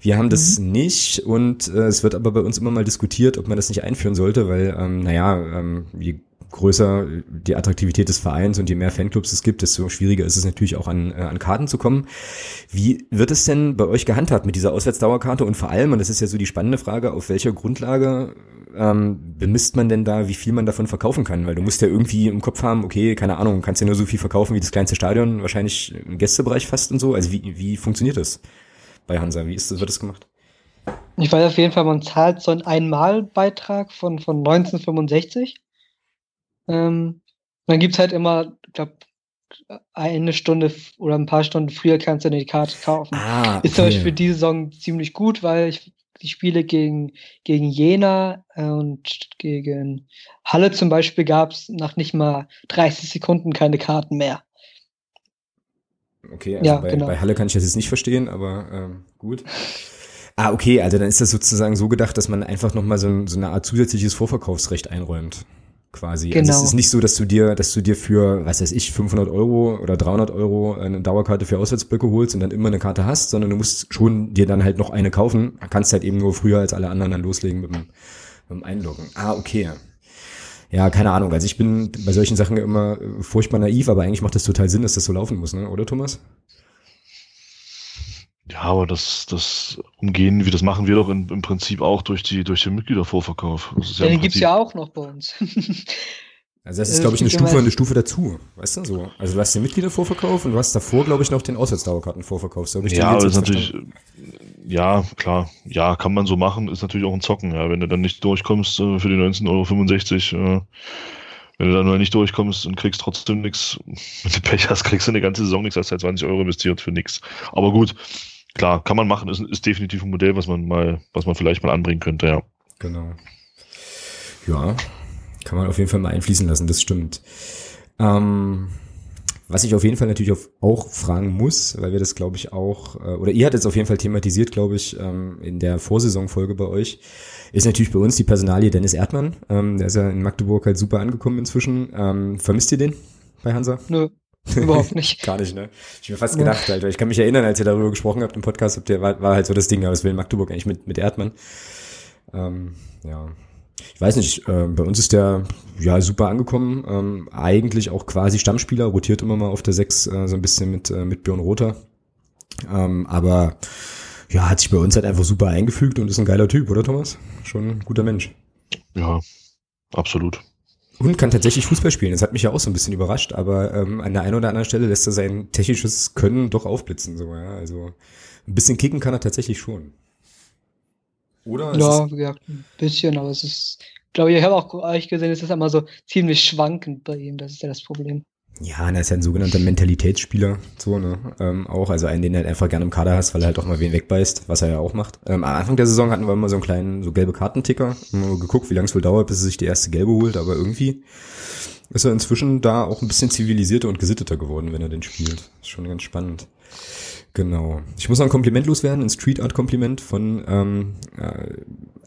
Wir haben das mhm. nicht und äh, es wird aber bei uns immer mal diskutiert, ob man das nicht einführen sollte, weil, ähm, naja, ähm, je größer die Attraktivität des Vereins und je mehr Fanclubs es gibt, desto schwieriger ist es natürlich auch an, äh, an Karten zu kommen. Wie wird es denn bei euch gehandhabt mit dieser Auswärtsdauerkarte und vor allem, und das ist ja so die spannende Frage, auf welcher Grundlage ähm, bemisst man denn da, wie viel man davon verkaufen kann? Weil du musst ja irgendwie im Kopf haben, okay, keine Ahnung, kannst ja nur so viel verkaufen wie das kleinste Stadion, wahrscheinlich im Gästebereich fast und so. Also wie, wie funktioniert das bei Hansa? Wie ist das, wird das gemacht? Ich weiß auf jeden Fall, man zahlt so einen Einmalbeitrag von, von 1965 ähm, dann gibt's halt immer, ich glaube, eine Stunde oder ein paar Stunden früher kannst du die Karte kaufen. Ah, okay. Ist zum Beispiel diese Saison ziemlich gut, weil ich die Spiele gegen, gegen Jena äh, und gegen Halle zum Beispiel gab es nach nicht mal 30 Sekunden keine Karten mehr. Okay, also ja, bei, genau. bei Halle kann ich das jetzt nicht verstehen, aber ähm, gut. Ah, okay, also dann ist das sozusagen so gedacht, dass man einfach nochmal so, so eine Art zusätzliches Vorverkaufsrecht einräumt quasi. Genau. Also es genau. ist nicht so, dass du dir, dass du dir für, was weiß ich, 500 Euro oder 300 Euro eine Dauerkarte für Auswärtsblöcke holst und dann immer eine Karte hast, sondern du musst schon dir dann halt noch eine kaufen. Kannst halt eben nur früher als alle anderen dann loslegen mit dem, mit dem Einloggen. Ah, okay. Ja, keine Ahnung. Also ich bin bei solchen Sachen immer furchtbar naiv, aber eigentlich macht das total Sinn, dass das so laufen muss, ne? oder Thomas? Ja, aber das, das umgehen, wie das machen wir doch in, im Prinzip auch durch die durch den Mitgliedervorverkauf. ja, ja den gibt's ja auch noch bei uns. <laughs> Also das ist, glaube ich, eine Stufe, eine Stufe dazu, weißt du so. Also du hast den Mitgliedervorverkauf und du hast davor, glaube ich, noch den Auswärtsdauerkartenvorverkauf. So ja, aber ist natürlich, ja, klar, ja, kann man so machen, ist natürlich auch ein Zocken, ja. Wenn du dann nicht durchkommst äh, für die 19,65 Euro, äh, wenn du dann nur nicht durchkommst und kriegst trotzdem nichts, <laughs> wenn du Pech hast, kriegst du eine ganze Saison nichts, hast halt 20 Euro investiert für nichts. Aber gut, klar, kann man machen, ist, ist definitiv ein Modell, was man mal, was man vielleicht mal anbringen könnte, ja. Genau. Ja, kann man auf jeden Fall mal einfließen lassen, das stimmt. Ähm, was ich auf jeden Fall natürlich auch fragen muss, weil wir das, glaube ich, auch, äh, oder ihr hattet es auf jeden Fall thematisiert, glaube ich, ähm, in der Vorsaisonfolge bei euch, ist natürlich bei uns die Personalie Dennis Erdmann. Ähm, der ist ja in Magdeburg halt super angekommen inzwischen. Ähm, vermisst ihr den bei Hansa? Nö. <laughs> Überhaupt nicht. Gar nicht, ne? Ich mir fast ja. gedacht, Alter. Ich kann mich erinnern, als ihr darüber gesprochen habt im Podcast, habt ihr, war, war halt so das Ding, aber das will in Magdeburg eigentlich mit, mit Erdmann. Ähm, ja. Ich weiß nicht, äh, bei uns ist der ja super angekommen. Ähm, eigentlich auch quasi Stammspieler, rotiert immer mal auf der 6 äh, so ein bisschen mit, äh, mit Björn Rother. Ähm, aber ja, hat sich bei uns halt einfach super eingefügt und ist ein geiler Typ, oder Thomas? Schon ein guter Mensch. Ja, absolut. Und kann tatsächlich Fußball spielen. Das hat mich ja auch so ein bisschen überrascht, aber ähm, an der einen oder anderen Stelle lässt er sein technisches Können doch aufblitzen. So, ja. Also ein bisschen kicken kann er tatsächlich schon. Oder? Ja, ja, ein bisschen, aber es ist, glaube ich, ich habe auch euch gesehen, es ist immer so ziemlich schwankend bei ihm. Das ist ja das Problem. Ja, er ist ja ein sogenannter Mentalitätsspieler, so, ne, ähm, auch, also einen, den er halt einfach gerne im Kader hast, weil er halt auch mal wen wegbeißt, was er ja auch macht. Ähm, am Anfang der Saison hatten wir immer so einen kleinen, so gelbe Kartenticker, immer geguckt, wie lange es wohl dauert, bis er sich die erste gelbe holt, aber irgendwie ist er inzwischen da auch ein bisschen zivilisierter und gesitteter geworden, wenn er den spielt. Ist schon ganz spannend. Genau. Ich muss noch ein Kompliment loswerden, ein Street Art Kompliment von ähm, äh,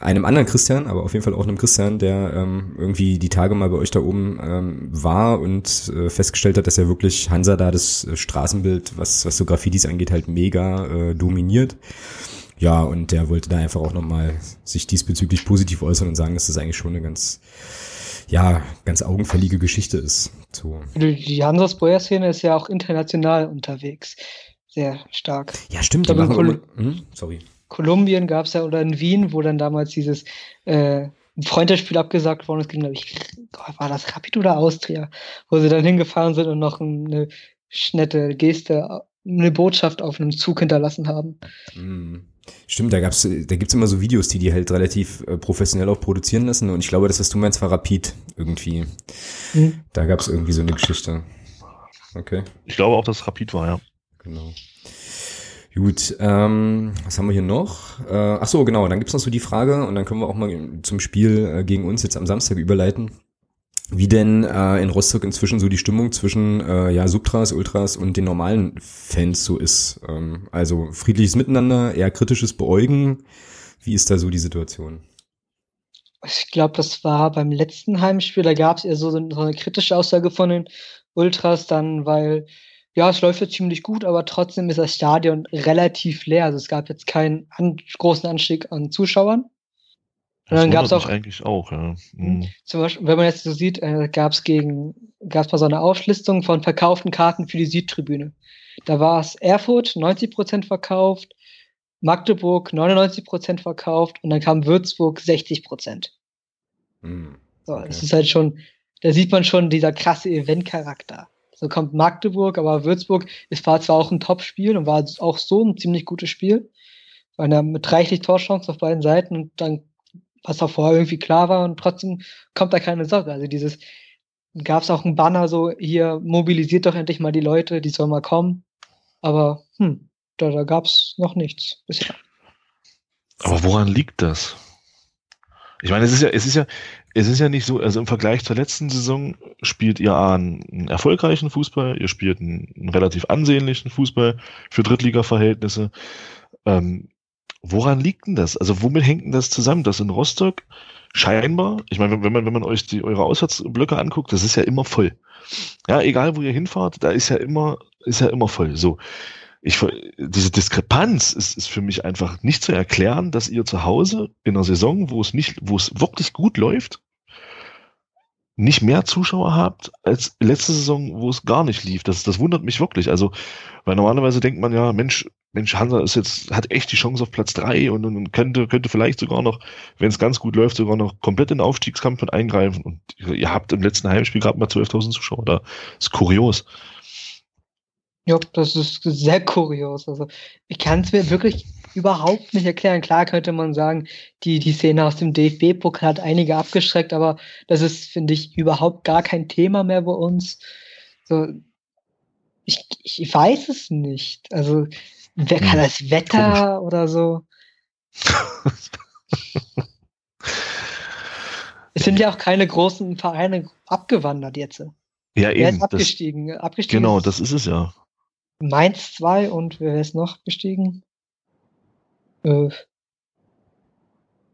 einem anderen Christian, aber auf jeden Fall auch einem Christian, der ähm, irgendwie die Tage mal bei euch da oben ähm, war und äh, festgestellt hat, dass er wirklich Hansa da das äh, Straßenbild, was, was so Graffitis angeht, halt mega äh, dominiert. Ja, und der wollte da einfach auch nochmal sich diesbezüglich positiv äußern und sagen, dass das eigentlich schon eine ganz, ja, ganz augenfällige Geschichte ist. So. Die Hansas Boyer-Szene ist ja auch international unterwegs sehr stark. Ja, stimmt. Die machen Kol hm? Sorry. Kolumbien gab es ja oder in Wien, wo dann damals dieses äh, Freundschaftsspiel abgesagt worden ist, ging, glaube ich, war das Rapid oder Austria, wo sie dann hingefahren sind und noch eine nette Geste, eine Botschaft auf einem Zug hinterlassen haben. Mhm. Stimmt, da gab's, da gibt's immer so Videos, die die halt relativ äh, professionell auch produzieren lassen und ich glaube, das, was du meinst, war Rapid irgendwie. Mhm. Da gab's irgendwie so eine Geschichte. Okay. Ich glaube auch, dass Rapid war, ja. Genau. Gut, ähm, was haben wir hier noch? Äh, ach so, genau, dann gibt's noch so die Frage und dann können wir auch mal zum Spiel äh, gegen uns jetzt am Samstag überleiten. Wie denn äh, in Rostock inzwischen so die Stimmung zwischen äh, ja, Subtras, Ultras und den normalen Fans so ist. Ähm, also friedliches Miteinander, eher kritisches Beäugen. Wie ist da so die Situation? Ich glaube, das war beim letzten Heimspiel, da gab es eher so, so eine kritische Aussage von den Ultras dann, weil ja, es läuft jetzt ziemlich gut, aber trotzdem ist das Stadion relativ leer. Also es gab jetzt keinen an, großen Anstieg an Zuschauern. Und dann gab es auch eigentlich auch, ja. Mhm. Zum Beispiel, wenn man jetzt so sieht, äh, gab es gegen, gab es mal so eine Auflistung von verkauften Karten für die Südtribüne. Da war es Erfurt 90 Prozent verkauft, Magdeburg 99 Prozent verkauft und dann kam Würzburg 60 Prozent. Mhm. So, okay. das ist halt schon, da sieht man schon dieser krasse Eventcharakter. So kommt Magdeburg, aber Würzburg ist war zwar auch ein Top-Spiel und war auch so ein ziemlich gutes Spiel, weil mit reichlich Torchancen auf beiden Seiten und dann was auch vorher irgendwie klar war und trotzdem kommt da keine Sorge. Also dieses, gab es auch ein Banner so, hier mobilisiert doch endlich mal die Leute, die sollen mal kommen. Aber hm, da, da gab es noch nichts bisher. Aber woran liegt das? Ich meine, es ist ja, es ist ja, es ist ja nicht so, also im Vergleich zur letzten Saison spielt ihr einen erfolgreichen Fußball, ihr spielt einen, einen relativ ansehnlichen Fußball für Drittliga-Verhältnisse. Ähm, Woran liegt denn das? Also womit hängt denn das zusammen, dass in Rostock scheinbar, ich meine, wenn man, wenn man euch die, eure Auswärtsblöcke anguckt, das ist ja immer voll. Ja, egal wo ihr hinfahrt, da ist ja immer, ist ja immer voll. So. Ich, diese Diskrepanz ist, ist für mich einfach nicht zu erklären, dass ihr zu Hause in einer Saison, wo es nicht, wo es wirklich gut läuft, nicht mehr Zuschauer habt als letzte Saison, wo es gar nicht lief. Das, das wundert mich wirklich. Also, weil normalerweise denkt man ja, Mensch, Mensch, Hansa ist jetzt, hat echt die Chance auf Platz drei und, und könnte, könnte vielleicht sogar noch, wenn es ganz gut läuft, sogar noch komplett in den Aufstiegskampf mit eingreifen. Und ihr habt im letzten Heimspiel gerade mal 12.000 Zuschauer. Da ist kurios. Ja, das ist sehr kurios. Also, ich kann es mir wirklich überhaupt nicht erklären. Klar könnte man sagen, die, die Szene aus dem DFB-Pokal hat einige abgeschreckt, aber das ist, finde ich, überhaupt gar kein Thema mehr bei uns. So, ich, ich weiß es nicht. Also, wer kann hm, das Wetter Komisch. oder so? <laughs> es sind ja auch keine großen Vereine abgewandert jetzt. Ja, wer eben. Ist abgestiegen? Das, abgestiegen genau, das ist es ja. Mainz 2 und wer ist noch gestiegen? Äh,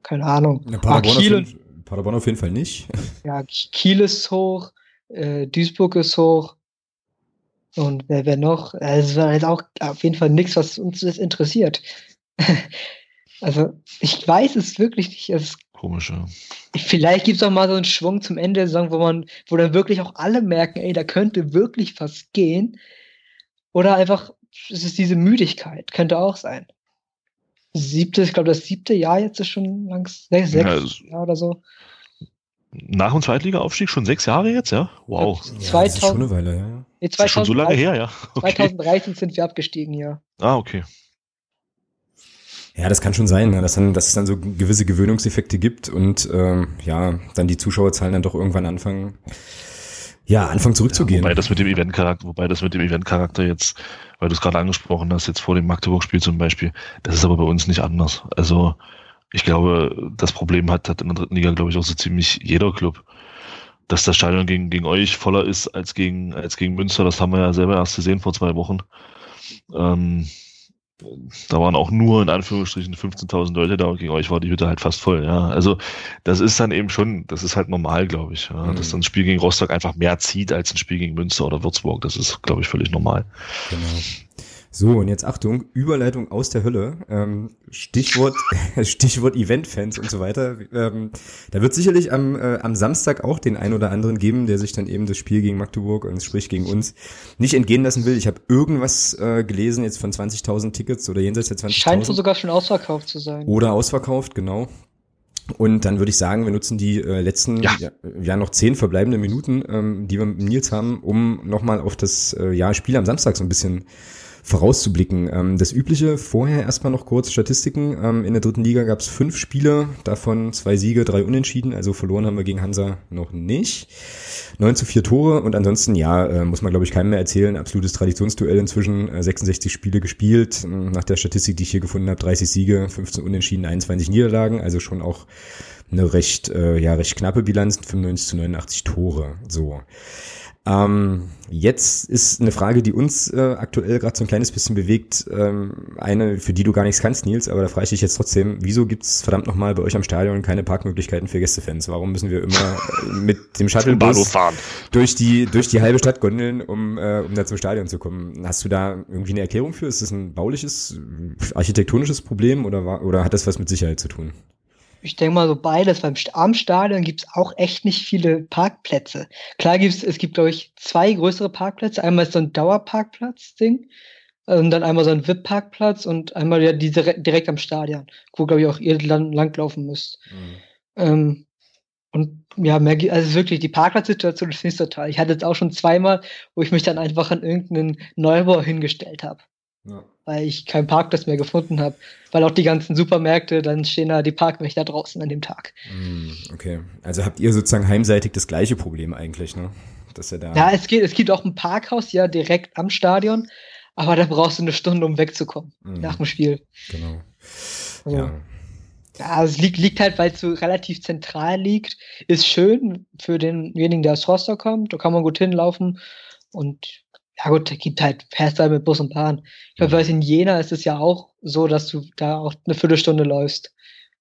keine Ahnung. Ja, Paderborn, ah, Kiel, auf jeden, Paderborn auf jeden Fall nicht. <laughs> Ja, Kiel ist hoch, äh, Duisburg ist hoch. Und wer, wer noch? Also, es war jetzt auch auf jeden Fall nichts, was uns das interessiert. <laughs> also, ich weiß es wirklich nicht. Es, Komisch, ja. Vielleicht gibt es auch mal so einen Schwung zum Ende der Saison, wo man, wo dann wirklich auch alle merken, ey, da könnte wirklich was gehen. Oder einfach, es ist diese Müdigkeit, könnte auch sein siebte, ich glaube, das siebte Jahr jetzt ist schon langs, sechs, ja, sechs Jahre oder so. Nach dem Zweitliga-Aufstieg schon sechs Jahre jetzt, ja? Wow. Ja, 2000, das ist schon eine Weile, ja. Nee, 2013, schon so lange her, ja. <laughs> Okay. 2013 sind wir abgestiegen, ja. Ah, okay. Ja, das kann schon sein, ne? dass, dann, dass es dann so gewisse Gewöhnungseffekte gibt und ähm, ja, dann die Zuschauerzahlen dann doch irgendwann anfangen, ja, anfangen zurückzugehen. Ja, wobei das mit dem Eventcharakter, wobei das mit dem Eventcharakter jetzt, weil du es gerade angesprochen hast, jetzt vor dem Magdeburg-Spiel zum Beispiel, das ist aber bei uns nicht anders. Also ich glaube, das Problem hat, hat in der dritten Liga, glaube ich, auch so ziemlich jeder Club. Dass das Stadion gegen, gegen euch voller ist als gegen, als gegen Münster, das haben wir ja selber erst gesehen vor zwei Wochen. Ähm, da waren auch nur in Anführungsstrichen 15.000 Leute da und gegen euch war die Hütte halt fast voll. Ja, also das ist dann eben schon, das ist halt normal, glaube ich, ja, mhm. dass dann ein Spiel gegen Rostock einfach mehr zieht als ein Spiel gegen Münster oder Würzburg. Das ist, glaube ich, völlig normal. Genau. So, und jetzt Achtung, Überleitung aus der Hölle. Ähm, Stichwort, <laughs> Stichwort Eventfans und so weiter. Ähm, da wird sicherlich am, äh, am Samstag auch den einen oder anderen geben, der sich dann eben das Spiel gegen Magdeburg und sprich gegen uns nicht entgehen lassen will. Ich habe irgendwas äh, gelesen jetzt von 20.000 Tickets oder jenseits der 20.000. Scheint so sogar schon ausverkauft zu sein. Oder ausverkauft, genau. Und dann würde ich sagen, wir nutzen die äh, letzten, ja. Ja, ja, noch zehn verbleibende Minuten, ähm, die wir mit Nils haben, um nochmal auf das äh, ja, Spiel am Samstag so ein bisschen vorauszublicken. Ähm, das Übliche, vorher erstmal noch kurz Statistiken. Ähm, in der dritten Liga gab es fünf Spiele, davon zwei Siege, drei Unentschieden, also verloren haben wir gegen Hansa noch nicht. 9 zu 4 Tore und ansonsten, ja, äh, muss man glaube ich keinem mehr erzählen, absolutes Traditionsduell inzwischen, äh, 66 Spiele gespielt, nach der Statistik, die ich hier gefunden habe, 30 Siege, 15 Unentschieden, 21 Niederlagen, also schon auch eine recht, äh, ja, recht knappe Bilanz, 95 zu 89 Tore, so. Ähm, jetzt ist eine Frage, die uns äh, aktuell gerade so ein kleines bisschen bewegt. Ähm, eine, für die du gar nichts kannst, Nils, aber da frage ich dich jetzt trotzdem, wieso gibt's verdammt nochmal bei euch am Stadion keine Parkmöglichkeiten für Gästefans? Warum müssen wir immer mit dem Shuttlebus durch die, durch die halbe Stadt gondeln, um, äh, um da zum Stadion zu kommen? Hast du da irgendwie eine Erklärung für? Ist das ein bauliches, architektonisches Problem oder, war, oder hat das was mit Sicherheit zu tun? Ich denke mal so beides. Beim am Stadion gibt es auch echt nicht viele Parkplätze. Klar gibt es, es gibt, glaube ich, zwei größere Parkplätze. Einmal ist so ein Dauerparkplatz-Ding und dann einmal so ein VIP-Parkplatz und einmal ja die direkt am Stadion, wo, glaube ich, auch ihr lang, langlaufen müsst. Mhm. Ähm, und ja, mehr, also wirklich, die Parkplatzsituation ist nicht so toll. Ich hatte jetzt auch schon zweimal, wo ich mich dann einfach an irgendeinen Neubau hingestellt habe. Ja. Weil ich keinen Parkplatz mehr gefunden habe. Weil auch die ganzen Supermärkte, dann stehen da die Parkwächter draußen an dem Tag. Hm, okay. Also habt ihr sozusagen heimseitig das gleiche Problem eigentlich, ne? Dass ihr da ja, es, geht, es gibt auch ein Parkhaus ja direkt am Stadion, aber da brauchst du eine Stunde, um wegzukommen mhm. nach dem Spiel. Genau. Also, ja. Ja, es liegt, liegt halt, weil es so relativ zentral liegt. Ist schön für denjenigen, der aus Rostock kommt. Da kann man gut hinlaufen. Und ja gut, gibt halt, fährst halt mit Bus und Bahn. Ich glaube, mhm. in Jena ist es ja auch so, dass du da auch eine Viertelstunde läufst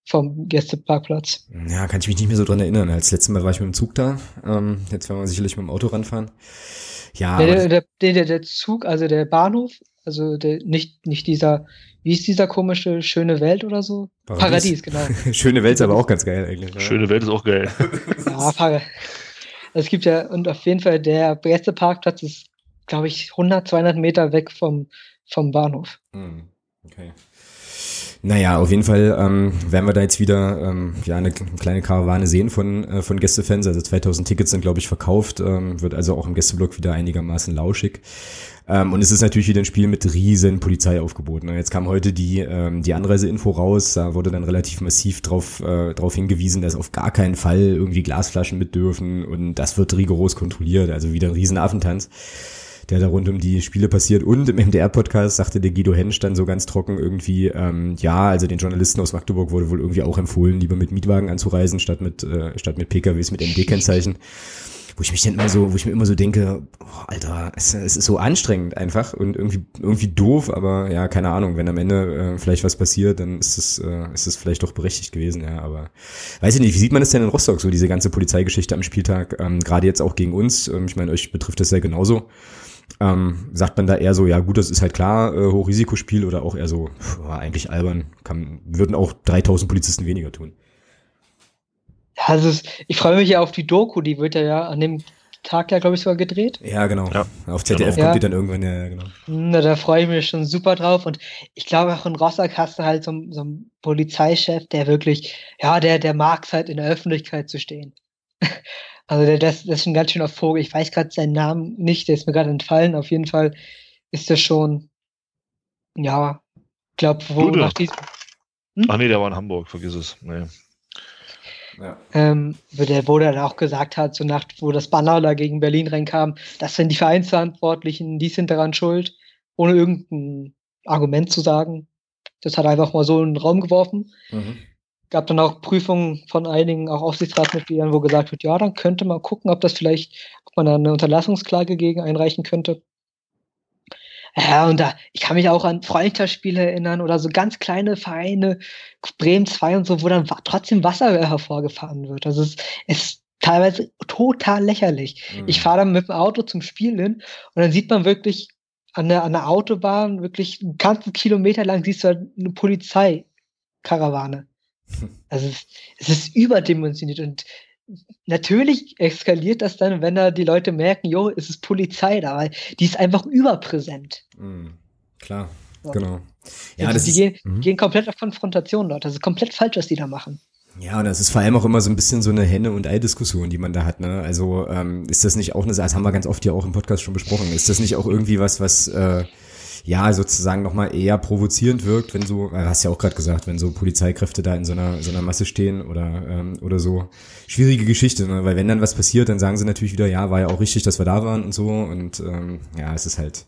vom Gästeparkplatz. Ja, kann ich mich nicht mehr so dran erinnern. Als letztes Mal war ich mit dem Zug da. Ähm, jetzt werden wir sicherlich mit dem Auto ranfahren. Ja. Der, der, der, der Zug, also der Bahnhof, also der, nicht, nicht dieser, wie ist dieser komische schöne Welt oder so? Paradies, Paradies genau. <laughs> schöne Welt ist aber auch ganz geil eigentlich. Ja. Schöne Welt ist auch geil. ja, Paradies. Es gibt ja, und auf jeden Fall der beste Parkplatz ist glaube ich, 100, 200 Meter weg vom, vom Bahnhof. Hm, okay. Naja, auf jeden Fall ähm, werden wir da jetzt wieder ähm, ja eine kleine Karawane sehen von, äh, von Gästefans. Also 2000 Tickets sind, glaube ich, verkauft. Ähm, wird also auch im Gästeblock wieder einigermaßen lauschig. Ähm, und es ist natürlich wieder ein Spiel mit riesen Polizeiaufgeboten. Jetzt kam heute die, ähm, die Anreiseinfo raus. Da wurde dann relativ massiv drauf, äh, drauf hingewiesen, dass auf gar keinen Fall irgendwie Glasflaschen mit dürfen. Und das wird rigoros kontrolliert. Also wieder ein riesen Affentanz der da rund um die Spiele passiert. Und im MDR-Podcast sagte der Guido Hensch dann so ganz trocken irgendwie, ähm, ja, also den Journalisten aus Magdeburg wurde wohl irgendwie auch empfohlen, lieber mit Mietwagen anzureisen, statt mit, äh, statt mit PKWs mit MD-Kennzeichen wo ich mich dann immer so, wo ich mir immer so denke, oh, Alter, es, es, ist so anstrengend einfach und irgendwie irgendwie doof, aber ja, keine Ahnung, wenn am Ende äh, vielleicht was passiert, dann ist es äh, ist es vielleicht doch berechtigt gewesen, ja, aber weiß ich nicht, wie sieht man das denn in Rostock so diese ganze Polizeigeschichte am Spieltag, ähm, gerade jetzt auch gegen uns, ähm, ich meine, euch betrifft das ja genauso. Ähm, sagt man da eher so, ja gut, das ist halt klar, äh, Hochrisikospiel oder auch eher so, pff, eigentlich albern, kann, würden auch 3000 Polizisten weniger tun. Ja, also ist, ich freue mich ja auf die Doku, die wird ja an dem Tag ja, glaube ich, sogar gedreht. Ja, genau. Ja. Auf ZDF genau. kommt die dann irgendwann, ja, genau. Na, da freue ich mich schon super drauf. Und ich glaube, auch in Rostock hast du halt so, so einen Polizeichef, der wirklich, ja, der, der mag es halt in der Öffentlichkeit zu stehen. <laughs> Also der, das, das ist ein ganz schöner Vogel. Ich weiß gerade seinen Namen nicht, der ist mir gerade entfallen. Auf jeden Fall ist er schon, ja, glaube, wo nach diesem. Hm? Ach nee, der war in Hamburg, vergiss es. Nee. Ja. Ähm, der, wo er auch gesagt hat, so nach, wo das Banner da gegen Berlin reinkam, das sind die Vereinsverantwortlichen, die sind daran schuld, ohne irgendein Argument zu sagen. Das hat er einfach mal so in den Raum geworfen. Mhm gab dann auch Prüfungen von einigen, auch Aufsichtsratsmitgliedern, wo gesagt wird, ja, dann könnte man gucken, ob das vielleicht, ob man da eine Unterlassungsklage gegen einreichen könnte. Ja, und da, ich kann mich auch an Freundschaftsspiele erinnern oder so ganz kleine Vereine, Bremen 2 und so, wo dann trotzdem Wasser hervorgefahren wird. Also es ist teilweise total lächerlich. Mhm. Ich fahre dann mit dem Auto zum Spiel hin und dann sieht man wirklich an der, an der Autobahn, wirklich einen ganzen Kilometer lang siehst du halt eine Polizeikarawane. <laughs> Also es, es ist überdimensioniert und natürlich eskaliert das dann, wenn da die Leute merken, jo, es ist Polizei da, weil die ist einfach überpräsent. Mhm. Klar, so. genau. Ja, also das die ist, gehen, mh. gehen komplett auf Konfrontation dort. Das ist komplett falsch, was die da machen. Ja, und das ist vor allem auch immer so ein bisschen so eine Henne- und Ei-Diskussion, die man da hat. Ne? Also ähm, ist das nicht auch eine, das haben wir ganz oft ja auch im Podcast schon besprochen, ist das nicht auch irgendwie was, was äh, ja, sozusagen nochmal eher provozierend wirkt, wenn so, äh, hast ja auch gerade gesagt, wenn so Polizeikräfte da in so einer, so einer Masse stehen oder, ähm, oder so. Schwierige Geschichte, ne? weil wenn dann was passiert, dann sagen sie natürlich wieder, ja, war ja auch richtig, dass wir da waren und so und ähm, ja, es ist halt,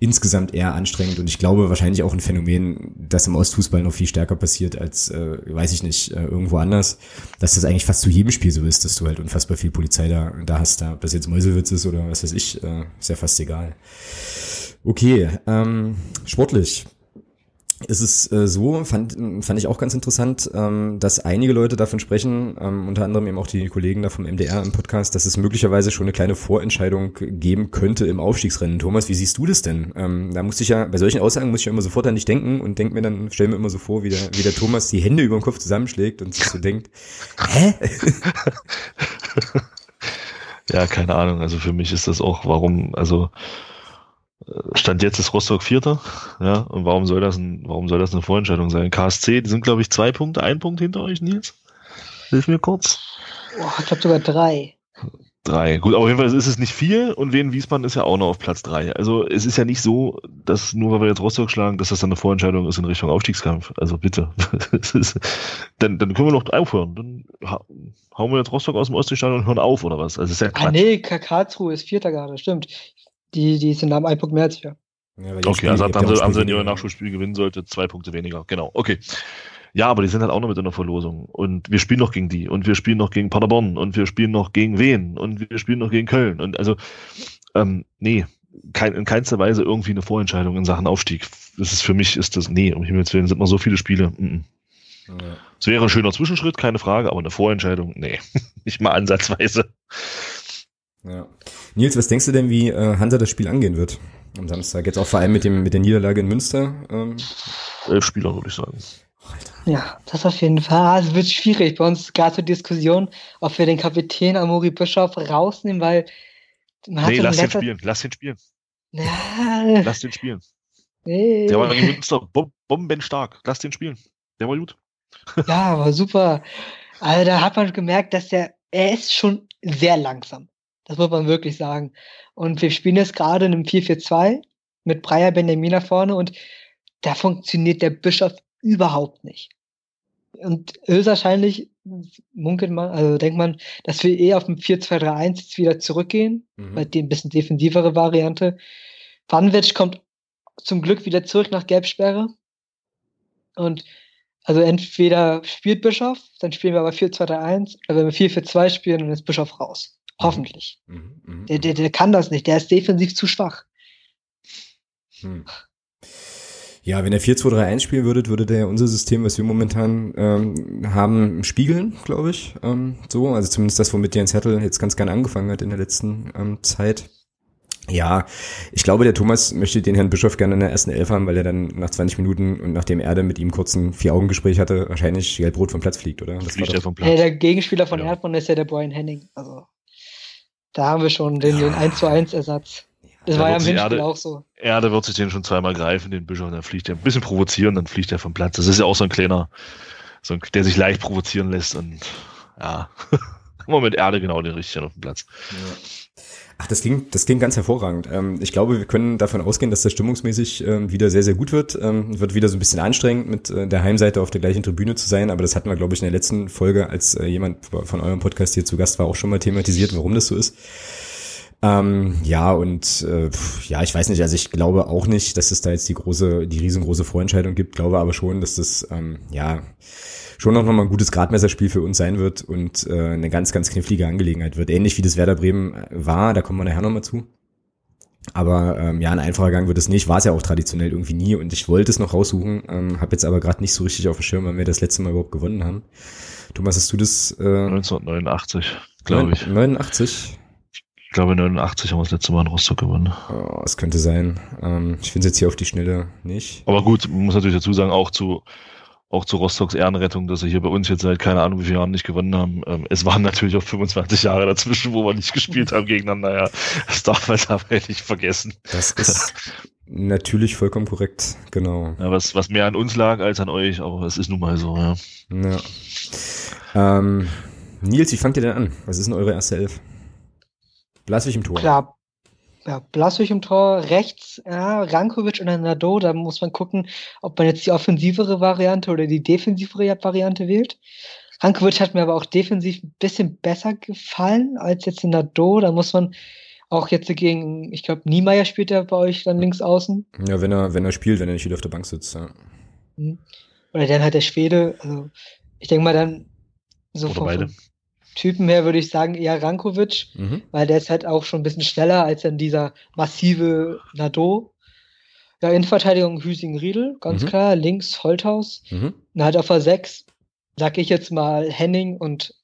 insgesamt eher anstrengend und ich glaube wahrscheinlich auch ein Phänomen, das im Ostfußball noch viel stärker passiert als, äh, weiß ich nicht, äh, irgendwo anders, dass das eigentlich fast zu jedem Spiel so ist, dass du halt unfassbar viel Polizei da, da hast, da, ob das jetzt Mäusewitz ist oder was weiß ich, äh, ist ja fast egal. Okay, ähm, sportlich ist es äh, so, fand, fand ich auch ganz interessant, ähm, dass einige Leute davon sprechen, ähm, unter anderem eben auch die Kollegen da vom MDR im Podcast, dass es möglicherweise schon eine kleine Vorentscheidung geben könnte im Aufstiegsrennen. Thomas, wie siehst du das denn? Ähm, da musste ich ja, bei solchen Aussagen muss ich ja immer sofort an dich denken und denk mir dann, stell mir immer so vor, wie der, wie der Thomas die Hände über den Kopf zusammenschlägt und sich so denkt, <laughs> hä? ja, keine Ahnung. Also für mich ist das auch, warum, also Stand jetzt ist Rostock Vierter, ja, und warum soll das ein, warum soll das eine Vorentscheidung sein? KSC, die sind, glaube ich, zwei Punkte, ein Punkt hinter euch, Nils. Hilf mir kurz. Boah, ich glaube sogar drei. Drei. Gut, auf jeden Fall ist es nicht viel und Wien Wiesbaden ist ja auch noch auf Platz drei. Also es ist ja nicht so, dass nur weil wir jetzt Rostock schlagen, dass das dann eine Vorentscheidung ist in Richtung Aufstiegskampf. Also bitte. <laughs> ist, dann, dann können wir noch aufhören. Dann hauen wir jetzt Rostock aus dem Ostseestadion und hören auf oder was? Also ist ja Ah nee, Karlsruhe ist Vierter gerade, stimmt. Die, die sind am einen Punkt mehr als wir. Ja, okay, also haben sie, haben sie in ihrem Nachschulspiel gewinnen sollte, zwei Punkte weniger. Genau, okay. Ja, aber die sind halt auch noch mit in der Verlosung. Und wir spielen noch gegen die. Und wir spielen noch gegen Paderborn. Und wir spielen noch gegen Wien. Und wir spielen noch gegen Köln. Und also, ähm, nee, kein, in keinster Weise irgendwie eine Vorentscheidung in Sachen Aufstieg. Das ist für mich, ist das, nee, um Himmels Willen sind noch so viele Spiele. Es mm -mm. ja. wäre ein schöner Zwischenschritt, keine Frage, aber eine Vorentscheidung, nee, <laughs> nicht mal ansatzweise. Ja. Nils, was denkst du denn, wie äh, Hansa das Spiel angehen wird am Samstag? Jetzt auch vor allem mit, dem, mit der Niederlage in Münster? Ähm. Elf Spieler, würde ich sagen. Ja, das auf jeden Fall. Ah, es wird schwierig. Bei uns gerade zur Diskussion, ob wir den Kapitän Amori Bischof rausnehmen, weil man Nee, lass den spielen, lass den spielen. Lass den spielen. Nee. Der war in Münster bombenstark. Lass den spielen. Der war gut. Ja, war super. Also da hat man gemerkt, dass der, er ist schon sehr langsam. Das muss man wirklich sagen. Und wir spielen jetzt gerade in einem 4-4-2 mit Breyer Benjamin vorne und da funktioniert der Bischof überhaupt nicht. Und höchstwahrscheinlich munkelt man, also denkt man, dass wir eh auf dem 4-2-3-1 jetzt wieder zurückgehen, mhm. bei dem ein bisschen defensivere Variante. Vanwitsch kommt zum Glück wieder zurück nach Gelbsperre. Und also entweder spielt Bischof, dann spielen wir aber 4-2-3-1, oder wenn wir 4-4-2 spielen, dann ist Bischof raus. Hoffentlich. Mhm, mh, der, der, der kann das nicht, der ist defensiv zu schwach. Hm. Ja, wenn er 4-2-3-1 spielen würdet, würde der unser System, was wir momentan ähm, haben, spiegeln, glaube ich. Ähm, so, also zumindest das, womit Jens Hertel jetzt ganz gern angefangen hat in der letzten ähm, Zeit. Ja, ich glaube, der Thomas möchte den Herrn Bischof gerne in der ersten Elf haben, weil er dann nach 20 Minuten und nachdem Erde mit ihm kurz ein Vier-Augen-Gespräch hatte, wahrscheinlich gelb-rot vom Platz fliegt, oder? Das fliegt er vom Platz. Ja, der Gegenspieler von ja. Erdmann ist ja der Brian Henning. Also da haben wir schon den, den 1 zu 1 Ersatz. Das da war ja im Hinspiel Erde, auch so. Erde wird sich den schon zweimal greifen, den Bischof, dann fliegt er ein bisschen provozieren, dann fliegt er vom Platz. Das ist ja auch so ein kleiner, so ein, der sich leicht provozieren lässt und ja, <laughs> immer mit Erde genau den richtigen auf dem Platz. Ja. Ach, das klingt, das klingt ganz hervorragend. Ähm, ich glaube, wir können davon ausgehen, dass das stimmungsmäßig ähm, wieder sehr, sehr gut wird. Ähm, wird wieder so ein bisschen anstrengend, mit äh, der Heimseite auf der gleichen Tribüne zu sein, aber das hatten wir, glaube ich, in der letzten Folge, als äh, jemand von eurem Podcast hier zu Gast war, auch schon mal thematisiert, warum das so ist. Ähm, ja, und äh, ja, ich weiß nicht, also ich glaube auch nicht, dass es da jetzt die große, die riesengroße Vorentscheidung gibt, glaube aber schon, dass das, ähm, ja, schon noch mal ein gutes Gradmesserspiel für uns sein wird und äh, eine ganz, ganz knifflige Angelegenheit wird. Ähnlich wie das Werder Bremen war, da kommen wir nachher nochmal zu. Aber ähm, ja, ein einfacher Gang wird es nicht, war es ja auch traditionell irgendwie nie und ich wollte es noch raussuchen, ähm, habe jetzt aber gerade nicht so richtig auf dem Schirm, wann wir das letzte Mal überhaupt gewonnen haben. Thomas, hast du das? Äh, 1989, glaube ich. 89? Ich glaube 89 haben wir das letzte Mal in Rostock gewonnen. Oh, es könnte sein. Ähm, ich finde es jetzt hier auf die Schnelle nicht. Aber gut, man muss natürlich dazu sagen, auch zu auch zu Rostocks Ehrenrettung, dass sie hier bei uns jetzt seit keine Ahnung wie vielen Jahren nicht gewonnen haben. Ähm, es waren natürlich auch 25 Jahre dazwischen, wo wir nicht gespielt haben gegeneinander. Ja, das darf man dabei nicht vergessen. Das ist natürlich vollkommen korrekt, genau. Ja, was, was mehr an uns lag als an euch, aber es ist nun mal so, ja. ja. Ähm, Nils, wie fangt ihr denn an? Was ist denn eure erste Elf? Blaswig im Tor. Klar, ja, Blaswig im Tor, rechts, ja, Rankovic und dann Nado, da muss man gucken, ob man jetzt die offensivere Variante oder die defensivere Variante wählt. Rankovic hat mir aber auch defensiv ein bisschen besser gefallen als jetzt in Nado, da muss man auch jetzt gegen, ich glaube, Niemeyer spielt er bei euch dann links außen. Ja, wenn er, wenn er spielt, wenn er nicht wieder auf der Bank sitzt, ja. Mhm. Oder dann halt der Schwede, also ich denke mal dann so Oder beide. Typen her würde ich sagen eher Rankovic, mhm. weil der ist halt auch schon ein bisschen schneller als dann dieser massive Nado. Ja, Innenverteidigung Hüsing-Riedel, ganz mhm. klar. Links Holthaus. Mhm. Und halt auf der 6 sag ich jetzt mal Henning und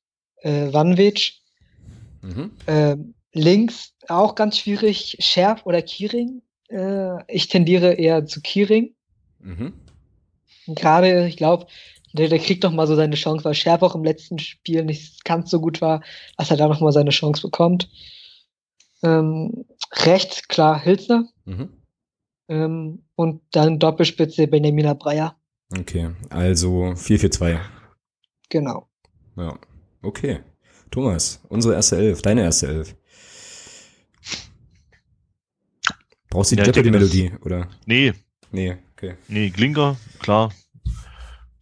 äh, Vanwitsch. Mhm. Äh, links auch ganz schwierig, Scherf oder Kiering. Äh, ich tendiere eher zu Kiering. Mhm. Gerade, ich glaube, der, der kriegt noch mal so seine Chance, weil Scherf auch im letzten Spiel nicht ganz so gut war, dass er da noch mal seine Chance bekommt. Ähm, rechts, klar, Hilsner. Mhm. Ähm, und dann Doppelspitze Benjamina Breyer. Okay, also 4-4-2. Genau. Ja, okay. Thomas, unsere erste Elf, deine erste Elf. Brauchst du die ja, Jeopardy-Melodie, oder? Nee. Nee, okay. Nee, Glinker, klar,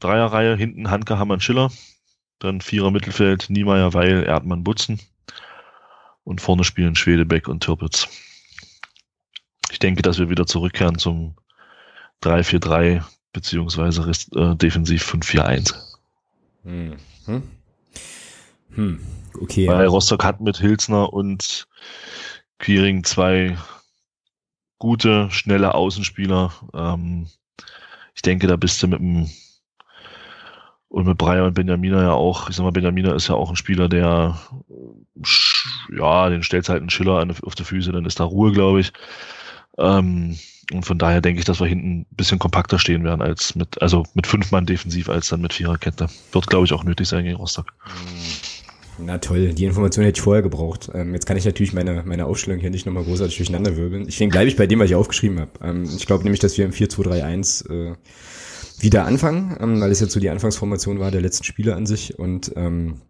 Dreierreihe, hinten Hanke, Hammann, Schiller. Dann Vierer Mittelfeld, Niemeyer, Weil, Erdmann, Butzen. Und vorne spielen Schwedebeck und Türpitz. Ich denke, dass wir wieder zurückkehren zum 3-4-3 beziehungsweise äh, defensiv 5-4-1. Hm. Hm. Hm. Okay. Weil Rostock hat mit Hilsner und Quiring zwei gute, schnelle Außenspieler. Ähm, ich denke, da bist du mit dem und mit Breyer und Benjamina ja auch, ich sag mal, Benjamina ist ja auch ein Spieler, der, ja, den stellt halt einen Schiller auf die Füße, dann ist da Ruhe, glaube ich. Ähm, und von daher denke ich, dass wir hinten ein bisschen kompakter stehen werden als mit, also mit fünf Mann defensiv als dann mit Viererkette. Wird, glaube ich, auch nötig sein gegen Rostock. Na toll, die Information hätte ich vorher gebraucht. Ähm, jetzt kann ich natürlich meine, meine Aufstellung hier nicht nochmal großartig durcheinander wirbeln. Deswegen bleibe ich bei dem, was ich aufgeschrieben habe. Ähm, ich glaube nämlich, dass wir im 4-2-3-1 äh, wieder anfangen, ähm, weil es jetzt so die Anfangsformation war der letzten Spiele an sich und ähm,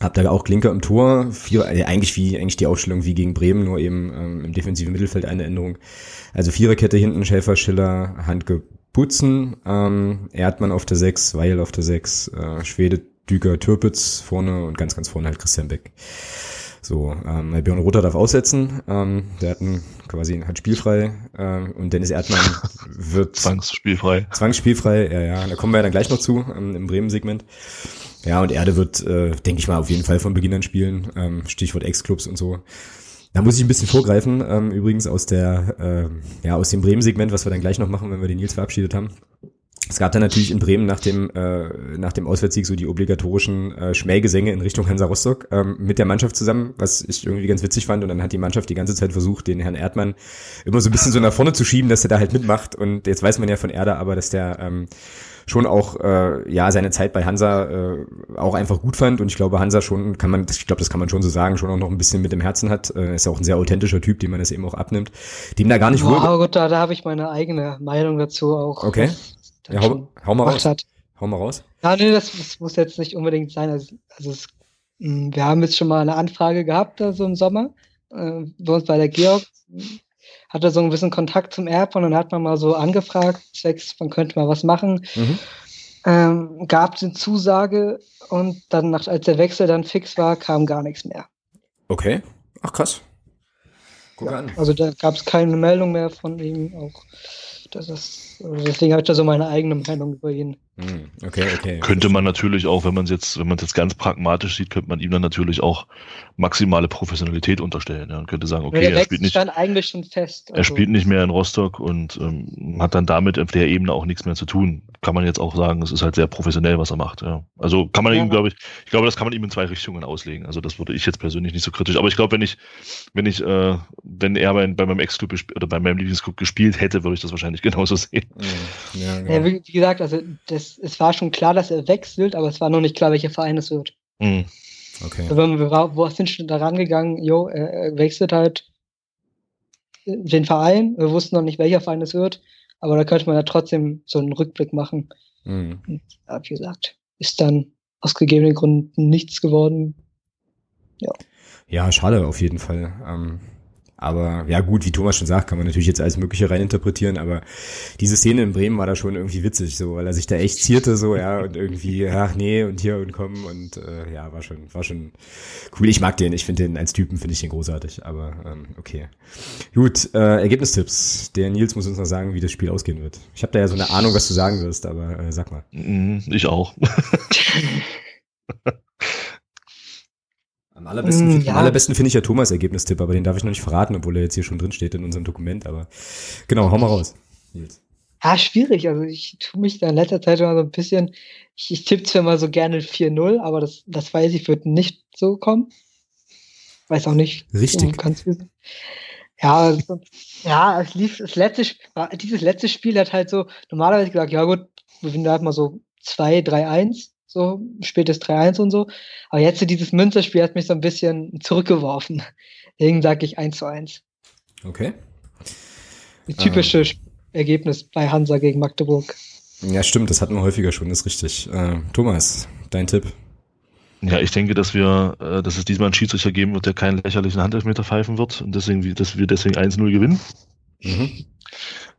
hab da auch Klinker im Tor, vier, äh, eigentlich wie eigentlich die Aufstellung wie gegen Bremen, nur eben ähm, im defensiven Mittelfeld eine Änderung. Also Viererkette hinten, Schäfer, Schiller, Handke, Putzen, ähm, Erdmann auf der 6, Weil auf der 6, äh, Schwede, Düker, Türpitz vorne und ganz, ganz vorne halt Christian Beck. So, ähm, Björn Rother darf aussetzen. Ähm, der hat einen, quasi hat spielfrei ähm, und Dennis Erdmann <laughs> wird zwangsspielfrei. Zwangsspielfrei, ja, ja. Da kommen wir ja dann gleich noch zu ähm, im Bremen-Segment. Ja, und Erde wird, äh, denke ich mal, auf jeden Fall von Beginn an spielen. Ähm, Stichwort Ex-Clubs und so. Da muss ich ein bisschen vorgreifen, ähm, übrigens aus der, äh, ja, aus dem Bremen-Segment, was wir dann gleich noch machen, wenn wir den Nils verabschiedet haben. Es gab dann natürlich in Bremen nach dem, äh, nach dem Auswärtssieg so die obligatorischen äh, Schmähgesänge in Richtung Hansa Rostock ähm, mit der Mannschaft zusammen, was ich irgendwie ganz witzig fand. Und dann hat die Mannschaft die ganze Zeit versucht, den Herrn Erdmann immer so ein bisschen so nach vorne zu schieben, dass er da halt mitmacht. Und jetzt weiß man ja von Erde aber, dass der ähm, schon auch äh, ja seine Zeit bei Hansa äh, auch einfach gut fand. Und ich glaube Hansa schon kann man ich glaube das kann man schon so sagen schon auch noch ein bisschen mit dem Herzen hat. Äh, ist ja auch ein sehr authentischer Typ dem man das eben auch abnimmt. Dem da gar nicht oh, oh Gott da, da habe ich meine eigene Meinung dazu auch. Okay ja, hau, hau mal raus. Hat. Hau mal raus. Ja, nee, das, das, muss jetzt nicht unbedingt sein. Also, also es, hm, wir haben jetzt schon mal eine Anfrage gehabt, also im Sommer, äh, bei uns bei der Georg. Hatte so ein bisschen Kontakt zum Erb und dann hat man mal so angefragt, zwecks, man könnte mal was machen. Mhm. Ähm, gab es eine Zusage und dann, nach, als der Wechsel dann fix war, kam gar nichts mehr. Okay. Ach krass. Guck ja, an. Also da gab es keine Meldung mehr von ihm auch. Das ist, deswegen habe ich da so meine eigene Meinung über ihn. Hm, okay, okay. Könnte man natürlich auch, wenn man es jetzt, wenn man es jetzt ganz pragmatisch sieht, könnte man ihm dann natürlich auch maximale Professionalität unterstellen. Ja, und könnte sagen, okay, er spielt nicht. Dann eigentlich schon fest. Also. Er spielt nicht mehr in Rostock und ähm, hat dann damit auf der Ebene auch nichts mehr zu tun. Kann man jetzt auch sagen, es ist halt sehr professionell, was er macht. Ja. Also kann man ja. ihm, glaube ich, ich glaube, das kann man ihm in zwei Richtungen auslegen. Also das würde ich jetzt persönlich nicht so kritisch. Aber ich glaube, wenn ich, wenn ich, äh, wenn er bei, bei meinem Ex-Club oder bei meinem Lieblingsclub gespielt hätte, würde ich das wahrscheinlich <laughs> genauso sehen. Ja, genau. ja, wie, wie gesagt, also das es, war schon klar, dass er wechselt, aber es war noch nicht klar, welcher Verein es wird. Mhm. Okay. Also wir, wo sind schon da rangegangen, jo, er, er wechselt halt den Verein, wir wussten noch nicht, welcher Verein es wird, aber da könnte man ja trotzdem so einen Rückblick machen. Mhm. Ja, wie gesagt, ist dann aus gegebenen Gründen nichts geworden. Ja. Ja, schade auf jeden Fall. Ähm, Aber ja gut, wie Thomas schon sagt, kann man natürlich jetzt alles Mögliche reininterpretieren, aber diese Szene in Bremen war da schon irgendwie witzig, so, weil er sich da echt zierte, so, ja, und irgendwie, ach nee, und hier und komm und äh, ja, war schon, war schon cool. Ich mag den, ich finde den als Typen, finde ich den großartig, aber ähm, okay. Gut, äh, Ergebnistipps. Der Nils muss uns noch sagen, wie das Spiel ausgehen wird. Ich habe da ja so eine Ahnung, was du sagen wirst, aber äh, sag mal. Mhm, ich auch. <laughs> Am allerbesten, mm, ja. allerbesten finde ich ja Thomas Ergebnistipp, aber den darf ich noch nicht verraten, obwohl er jetzt hier schon drin steht in unserem Dokument. Aber genau, hau mal raus. Nils. Ja, schwierig. Also ich tue mich da in letzter Zeit immer so ein bisschen, ich, ich tippe zwar immer so gerne 4-0, aber das, das weiß ich, wird nicht so kommen. Weiß auch nicht. Richtig. Ja, also, ja, es lief, das letzte, dieses letzte Spiel hat halt so normalerweise gesagt, ja gut, wir sind halt mal so 2, 3, 1 so spätes 3-1 und so. Aber jetzt dieses Münsterspiel hat mich so ein bisschen zurückgeworfen. <laughs> Deswegen sage ich 1 zu 1. Okay. Das typische ähm. Ergebnis bei Hansa gegen Magdeburg. Ja, stimmt, das hatten wir häufiger schon, das ist richtig. Äh, Thomas, dein Tipp? Ja, ich denke, dass wir, äh, dass es diesmal einen Schiedsrichter geben wird, der keinen lächerlichen Handelfmeter pfeifen wird und deswegen, dass wir deswegen 1-0 gewinnen. Mhm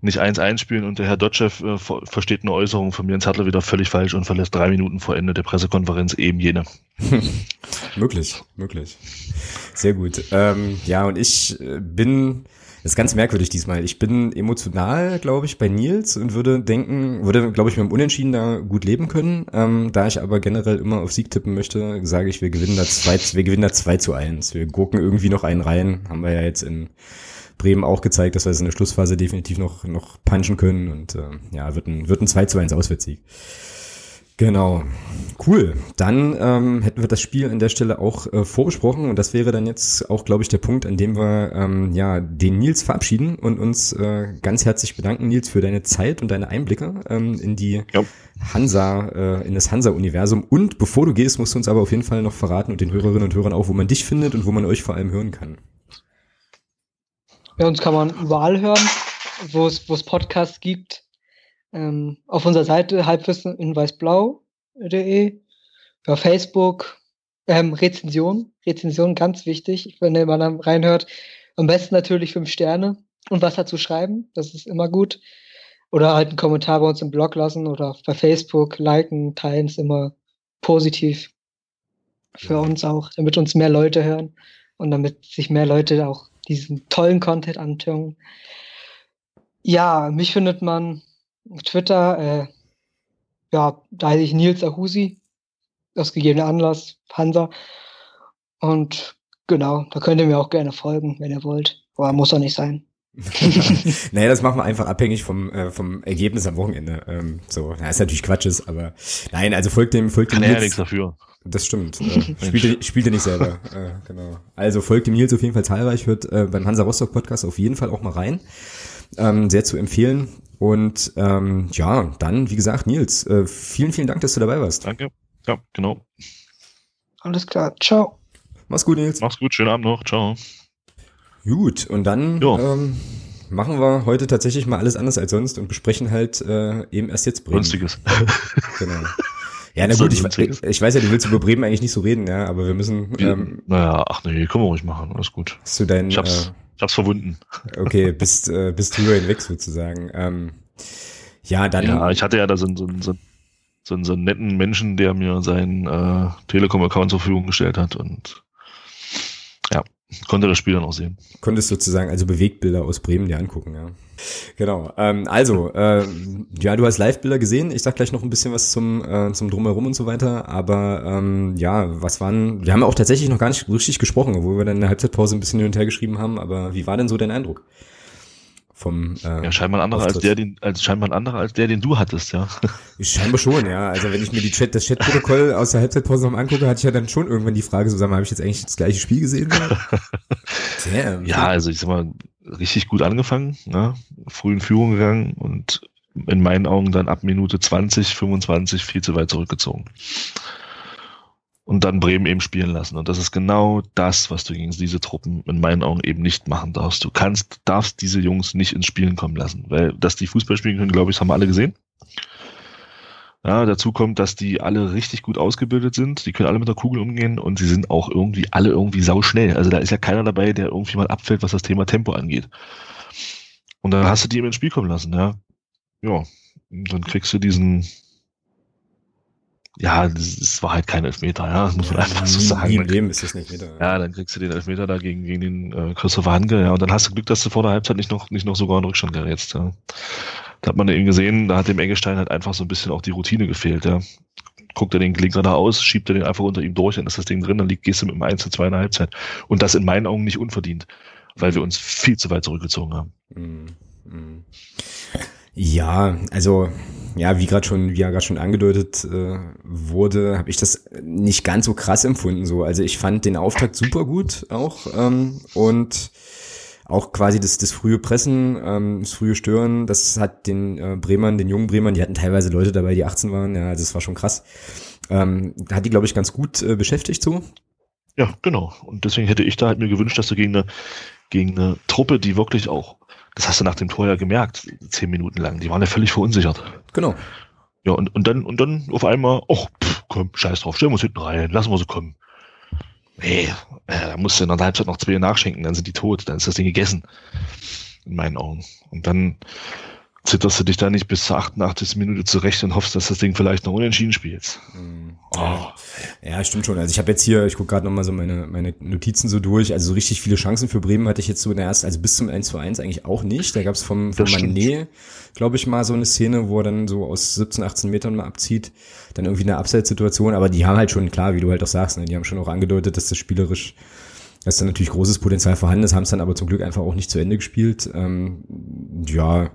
nicht 1-1 spielen und der Herr Dotschew äh, versteht eine Äußerung von mir ins Hartler wieder völlig falsch und verlässt drei Minuten vor Ende der Pressekonferenz eben jene. <laughs> möglich, möglich. Sehr gut. Ähm, ja, und ich äh, bin, das ist ganz merkwürdig diesmal. Ich bin emotional, glaube ich, bei Nils und würde denken, würde, glaube ich, mit dem Unentschieden da gut leben können. Ähm, da ich aber generell immer auf Sieg tippen möchte, sage ich, wir gewinnen da zwei, wir gewinnen da 2 zu 1. Wir gucken irgendwie noch einen rein. Haben wir ja jetzt in Bremen auch gezeigt, dass wir es in der Schlussphase definitiv noch, noch punchen können und äh, ja, wird ein, wird ein 2 zu 1 Auswärtssieg. Genau. Cool. Dann ähm, hätten wir das Spiel an der Stelle auch äh, vorbesprochen und das wäre dann jetzt auch, glaube ich, der Punkt, an dem wir ähm, ja den Nils verabschieden und uns äh, ganz herzlich bedanken, Nils, für deine Zeit und deine Einblicke ähm, in die ja. Hansa, äh, in das Hansa-Universum. Und bevor du gehst, musst du uns aber auf jeden Fall noch verraten und den Hörerinnen und Hörern auch, wo man dich findet und wo man euch vor allem hören kann. Ja, uns kann man überall hören, wo es, wo es Podcasts gibt. Ähm, auf unserer Seite halbwissen in weißblau.de, über Facebook, ähm, Rezension, Rezension ganz wichtig, wenn man dann reinhört. Am besten natürlich fünf Sterne und was dazu schreiben, das ist immer gut. Oder halt einen Kommentar bei uns im Blog lassen oder bei Facebook liken, teilen ist immer positiv für ja. uns auch, damit uns mehr Leute hören und damit sich mehr Leute auch diesen tollen Content antun. Ja, mich findet man Twitter, äh, ja, da heiße ich Nils Ahusi, aus gegebener Anlass, Hansa. Und genau, da könnt ihr mir auch gerne folgen, wenn ihr wollt. Aber muss doch nicht sein. <laughs> naja, das machen wir einfach abhängig vom, äh, vom Ergebnis am Wochenende. Ähm, so, na, ist natürlich Quatsch ist, aber nein, also folgt dem, folgt dem. Kann ja nichts dafür. Das stimmt. <laughs> Äh, spielte, spielte nicht selber. <laughs> äh, genau. Also folgt dem Nils auf jeden Fall zahlreich, hört äh, beim Hansa Rostock Podcast auf jeden Fall auch mal rein. Ähm, sehr zu empfehlen. Und ähm, ja, dann, wie gesagt, Nils, äh, vielen, vielen Dank, dass du dabei warst. Danke. Ja, genau. Alles klar. Ciao. Mach's gut, Nils. Mach's gut, schönen Abend noch. Ciao. Gut, und dann ähm, machen wir heute tatsächlich mal alles anders als sonst und besprechen halt äh, eben erst jetzt Bremen. Günstiges. <laughs> genau. Ja, na gut, ich, ich, weiß ja, du willst über Bremen eigentlich nicht so reden, ja, aber wir müssen. Ähm, naja, ach nee, können wir ruhig machen, alles gut. Hast du dein, ich hab's, äh, ich hab's verwunden. Okay, <laughs> bist, äh, bist drüber hinweg sozusagen. Ähm, ja, dann. Ja, ich hatte ja da so, so, so, so, so einen netten Menschen, der mir seinen äh, Telekom-Account zur Verfügung gestellt hat und konnte das Spiel dann auch sehen. Konntest sozusagen also Bewegtbilder aus Bremen dir angucken, ja. Genau. Ähm, also, äh, ja, du hast Live-Bilder gesehen. Ich sag gleich noch ein bisschen was zum, äh, zum Drumherum und so weiter. Aber ähm, ja, was waren. Wir haben auch tatsächlich noch gar nicht richtig gesprochen, obwohl wir dann in der Halbzeitpause ein bisschen hin und her geschrieben haben. Aber wie war denn so dein Eindruck? Vom äh, ja, scheinbar ein anderer als der, den, als scheinbar ein anderer als der, den du hattest, ja. Scheinbar schon, ja. Also wenn ich mir die Chat, das Chatprotokoll <laughs> aus der Halbzeitpause noch angucke, hatte ich ja dann schon irgendwann die Frage, so sag mal, habe ich jetzt eigentlich das gleiche Spiel gesehen? <laughs> Damn. Ja, also ich sag mal, richtig gut angefangen, ne? früh in Führung gegangen und in meinen Augen dann ab Minute 20, 25 viel zu weit zurückgezogen und dann Bremen eben spielen lassen. Und das ist genau das, was du gegen diese Truppen in meinen Augen eben nicht machen darfst. Du kannst, darfst diese Jungs nicht ins Spielen kommen lassen, weil dass die Fußball spielen können, glaube ich, haben wir alle gesehen. Ja, dazu kommt, dass die alle richtig gut ausgebildet sind. Die können alle mit der Kugel umgehen und sie sind auch irgendwie alle irgendwie sauschnell. Also da ist ja keiner dabei, der irgendwie mal abfällt, was das Thema Tempo angeht. Und dann hast du die eben ins Spiel kommen lassen, ja. Ja. Und dann kriegst du diesen, ja, es war halt kein Elfmeter, ja, das muss man einfach so sagen. Im Leben ist das nicht Elfmeter. Ja. ja, dann kriegst du den Elfmeter da gegen, gegen den äh, Christopher Hanke, ja, und dann hast du Glück, dass du vor der Halbzeit nicht noch, nicht noch sogar in Rückstand gerätst, ja. Da hat man eben gesehen, da hat dem Eggestein halt einfach so ein bisschen auch die Routine gefehlt, ja. Guckt er den Klinker da aus, schiebt er den einfach unter ihm durch, dann ist das Ding drin, dann liegt, gehst du mit dem 1 zu 2 in der Halbzeit. Und das in meinen Augen nicht unverdient, weil wir uns viel zu weit zurückgezogen haben. Mhm. Mhm. Ja, also ja, wie gerade schon, wie ja gerade schon angedeutet äh, wurde, habe ich das nicht ganz so krass empfunden. So, also ich fand den Auftakt super gut auch ähm, und auch quasi das, das frühe Pressen, ähm, das frühe Stören, das hat den äh, Bremern, den jungen Bremern, die hatten teilweise Leute dabei, die 18 waren, ja, das war schon krass. Ähm, hat die, glaube ich, ganz gut äh, beschäftigt so. Ja, genau. Und deswegen hätte ich da halt mir gewünscht, dass du gegen eine, gegen eine Truppe, die wirklich auch das hast du nach dem Tor ja gemerkt, zehn Minuten lang. Die waren ja völlig verunsichert. Genau. Ja, und, und dann, und dann auf einmal, ach, pff, komm, scheiß drauf, stellen wir uns hinten rein, lassen wir sie kommen. Nee, äh, da musst du in der Halbzeit noch zwei nachschenken, dann sind die tot, dann ist das Ding gegessen. In meinen Augen. Und dann, zitterst du dich da nicht bis zur 88. Minute zurecht und hoffst, dass das Ding vielleicht noch unentschieden spielt. Mhm. Oh. Ja, stimmt schon. Also ich habe jetzt hier, ich gucke gerade nochmal so meine, meine Notizen so durch. Also so richtig viele Chancen für Bremen hatte ich jetzt so in der ersten, also bis zum 1 zu 1 eigentlich auch nicht. Da gab es vom, vom Manet, glaube ich, mal so eine Szene, wo er dann so aus 17, 18 Metern mal abzieht. Dann irgendwie eine Abseitssituation. Aber die haben halt schon, klar, wie du halt auch sagst, ne, die haben schon auch angedeutet, dass das spielerisch dass da natürlich großes Potenzial vorhanden ist, haben es dann aber zum Glück einfach auch nicht zu Ende gespielt. Ähm, ja,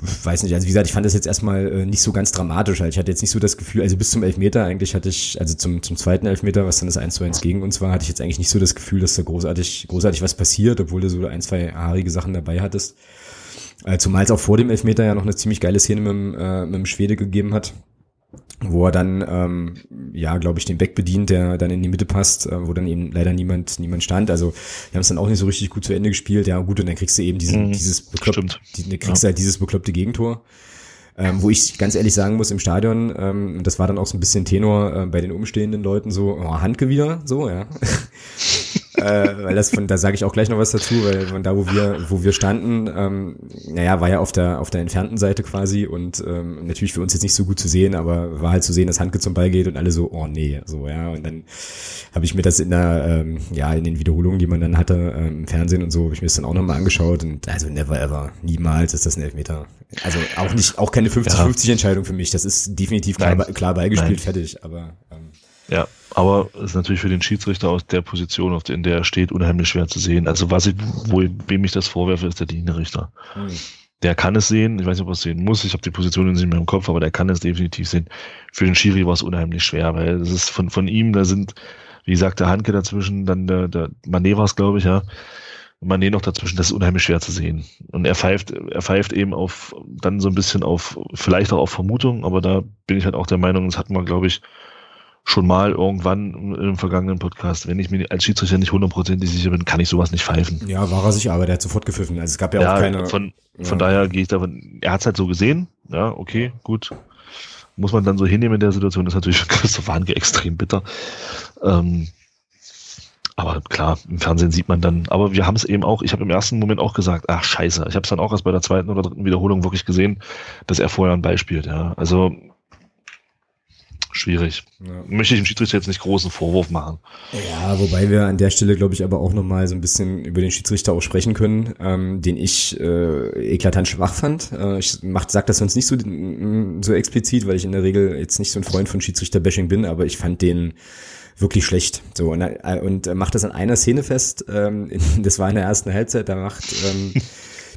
weiß nicht, also wie gesagt, ich fand das jetzt erstmal äh, nicht so ganz dramatisch. Halt. Ich hatte jetzt nicht so das Gefühl, also bis zum Elfmeter eigentlich hatte ich, also zum, zum zweiten Elfmeter, was dann das 1 zu 1 gegen uns war, hatte ich jetzt eigentlich nicht so das Gefühl, dass da großartig, großartig was passiert, obwohl du so ein, zwei haarige Sachen dabei hattest. Äh, zumal es auch vor dem Elfmeter ja noch eine ziemlich geile Szene mit dem, äh, mit dem Schwede gegeben hat wo er dann, ähm, ja, glaube ich, den Back bedient, der dann in die Mitte passt, äh, wo dann eben leider niemand, niemand stand. Also, wir haben es dann auch nicht so richtig gut zu Ende gespielt. Ja, gut, und dann kriegst du eben diesen, mhm, dieses bekloppte, die, kriegst ja. halt dieses bekloppte Gegentor. Ähm, wo ich ganz ehrlich sagen muss, im Stadion, ähm, das war dann auch so ein bisschen Tenor äh, bei den umstehenden Leuten so, oh, Handke wieder, so, ja. <laughs> äh, weil das von, da sage ich auch gleich noch was dazu, weil von da, wo wir, wo wir standen, ähm, naja, war ja auf der, auf der entfernten Seite quasi und ähm, natürlich für uns jetzt nicht so gut zu sehen, aber war halt zu sehen, dass Handke zum Ball geht und alle so, oh nee, so, ja. Und dann habe ich mir das in der, ähm, ja, in den Wiederholungen, die man dann hatte, ähm, im Fernsehen und so, habe ich mir das dann auch nochmal angeschaut und also never ever, niemals ist das ein Elfmeter. Also auch nicht, auch keine 50-50 ja. Entscheidung für mich. Das ist definitiv klar, klar beigespielt, Nein. fertig, aber ähm, ja, aber es ist natürlich für den Schiedsrichter aus der Position, in der er steht, unheimlich schwer zu sehen. Also was ich, wo, wem ich das vorwerfe, ist der Dienerichter. Hm. Der kann es sehen, ich weiß nicht, ob er es sehen muss, ich habe die Position nicht mehr im Kopf, aber der kann es definitiv sehen. Für den Schiri war es unheimlich schwer, weil es ist von, von ihm, da sind, wie gesagt, der Handke dazwischen, dann der, der Mané war es, glaube ich, ja. Mané noch dazwischen, das ist unheimlich schwer zu sehen. Und er pfeift, er pfeift eben auf, dann so ein bisschen auf, vielleicht auch auf Vermutung, aber da bin ich halt auch der Meinung, das hatten wir, glaube ich, schon mal irgendwann im vergangenen Podcast, wenn ich mir als Schiedsrichter nicht hundertprozentig sicher bin, kann ich sowas nicht pfeifen. Ja, war er sich, aber der hat sofort gepfiffen. Also es gab ja, ja auch keine. Von, von ja. daher gehe ich davon, er hat es halt so gesehen, ja, okay, gut. Muss man dann so hinnehmen in der Situation, das ist natürlich für <laughs> Christoph Hanke extrem bitter. Ähm, aber klar, im Fernsehen sieht man dann, aber wir haben es eben auch, ich habe im ersten Moment auch gesagt, ach scheiße, ich habe es dann auch erst bei der zweiten oder dritten Wiederholung wirklich gesehen, dass er vorher ein Ball spielt, ja. Also schwierig. Ja. Möchte ich dem Schiedsrichter jetzt nicht großen Vorwurf machen. Ja, wobei wir an der Stelle, glaube ich, aber auch nochmal so ein bisschen über den Schiedsrichter auch sprechen können, ähm, den ich äh, eklatant schwach fand. Äh, ich mach, sag das sonst nicht so, so explizit, weil ich in der Regel jetzt nicht so ein Freund von Schiedsrichter-Bashing bin, aber ich fand den wirklich schlecht. So und, äh, und macht das an einer Szene fest. Ähm, in, <laughs> das war in der ersten Halbzeit. Da macht ähm,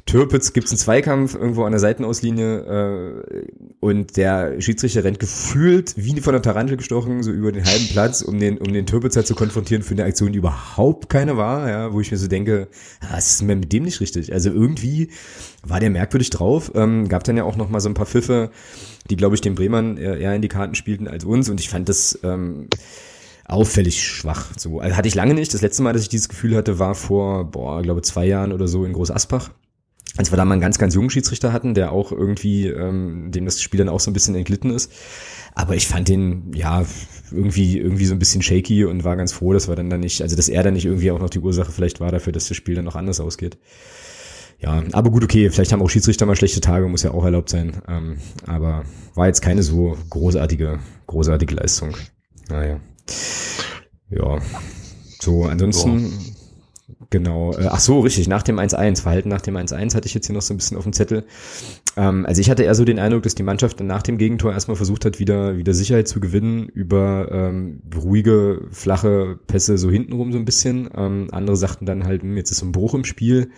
Türpitz gibt's einen Zweikampf irgendwo an der Seitenauslinie äh, und der Schiedsrichter rennt gefühlt wie von der Tarantel gestochen, so über den halben Platz, um den, um den Türpitzer zu konfrontieren für eine Aktion, die überhaupt keine war, ja, wo ich mir so denke, ah, was ist mir mit dem nicht richtig? Also irgendwie war der merkwürdig drauf. Ähm, gab dann ja auch noch mal so ein paar Pfiffe, die, glaube ich, den Bremern eher in die Karten spielten als uns und ich fand das ähm, auffällig schwach. So also hatte ich lange nicht. Das letzte Mal, dass ich dieses Gefühl hatte, war vor, boah, glaube zwei Jahren oder so in Groß Asbach als wir da mal einen ganz, ganz jungen Schiedsrichter hatten, der auch irgendwie, ähm, dem das Spiel dann auch so ein bisschen entglitten ist. Aber ich fand den, ja, irgendwie, irgendwie so ein bisschen shaky und war ganz froh, dass wir dann da nicht, also dass er dann nicht irgendwie auch noch die Ursache vielleicht war dafür, dass das Spiel dann noch anders ausgeht. Ja, aber gut, okay, vielleicht haben auch Schiedsrichter mal schlechte Tage, muss ja auch erlaubt sein. Ähm, aber war jetzt keine so großartige, großartige Leistung. Naja. Ja. So, ansonsten, so. Genau. Äh, ach so, richtig, nach dem 1-1, Verhalten nach dem 1-1 hatte ich jetzt hier noch so ein bisschen auf dem Zettel. Ähm, also ich hatte eher so den Eindruck, dass die Mannschaft dann nach dem Gegentor erstmal versucht hat, wieder, wieder Sicherheit zu gewinnen über ähm, ruhige, flache Pässe so hintenrum so ein bisschen. Ähm, andere sagten dann halt, hm, jetzt ist so ein Bruch im Spiel.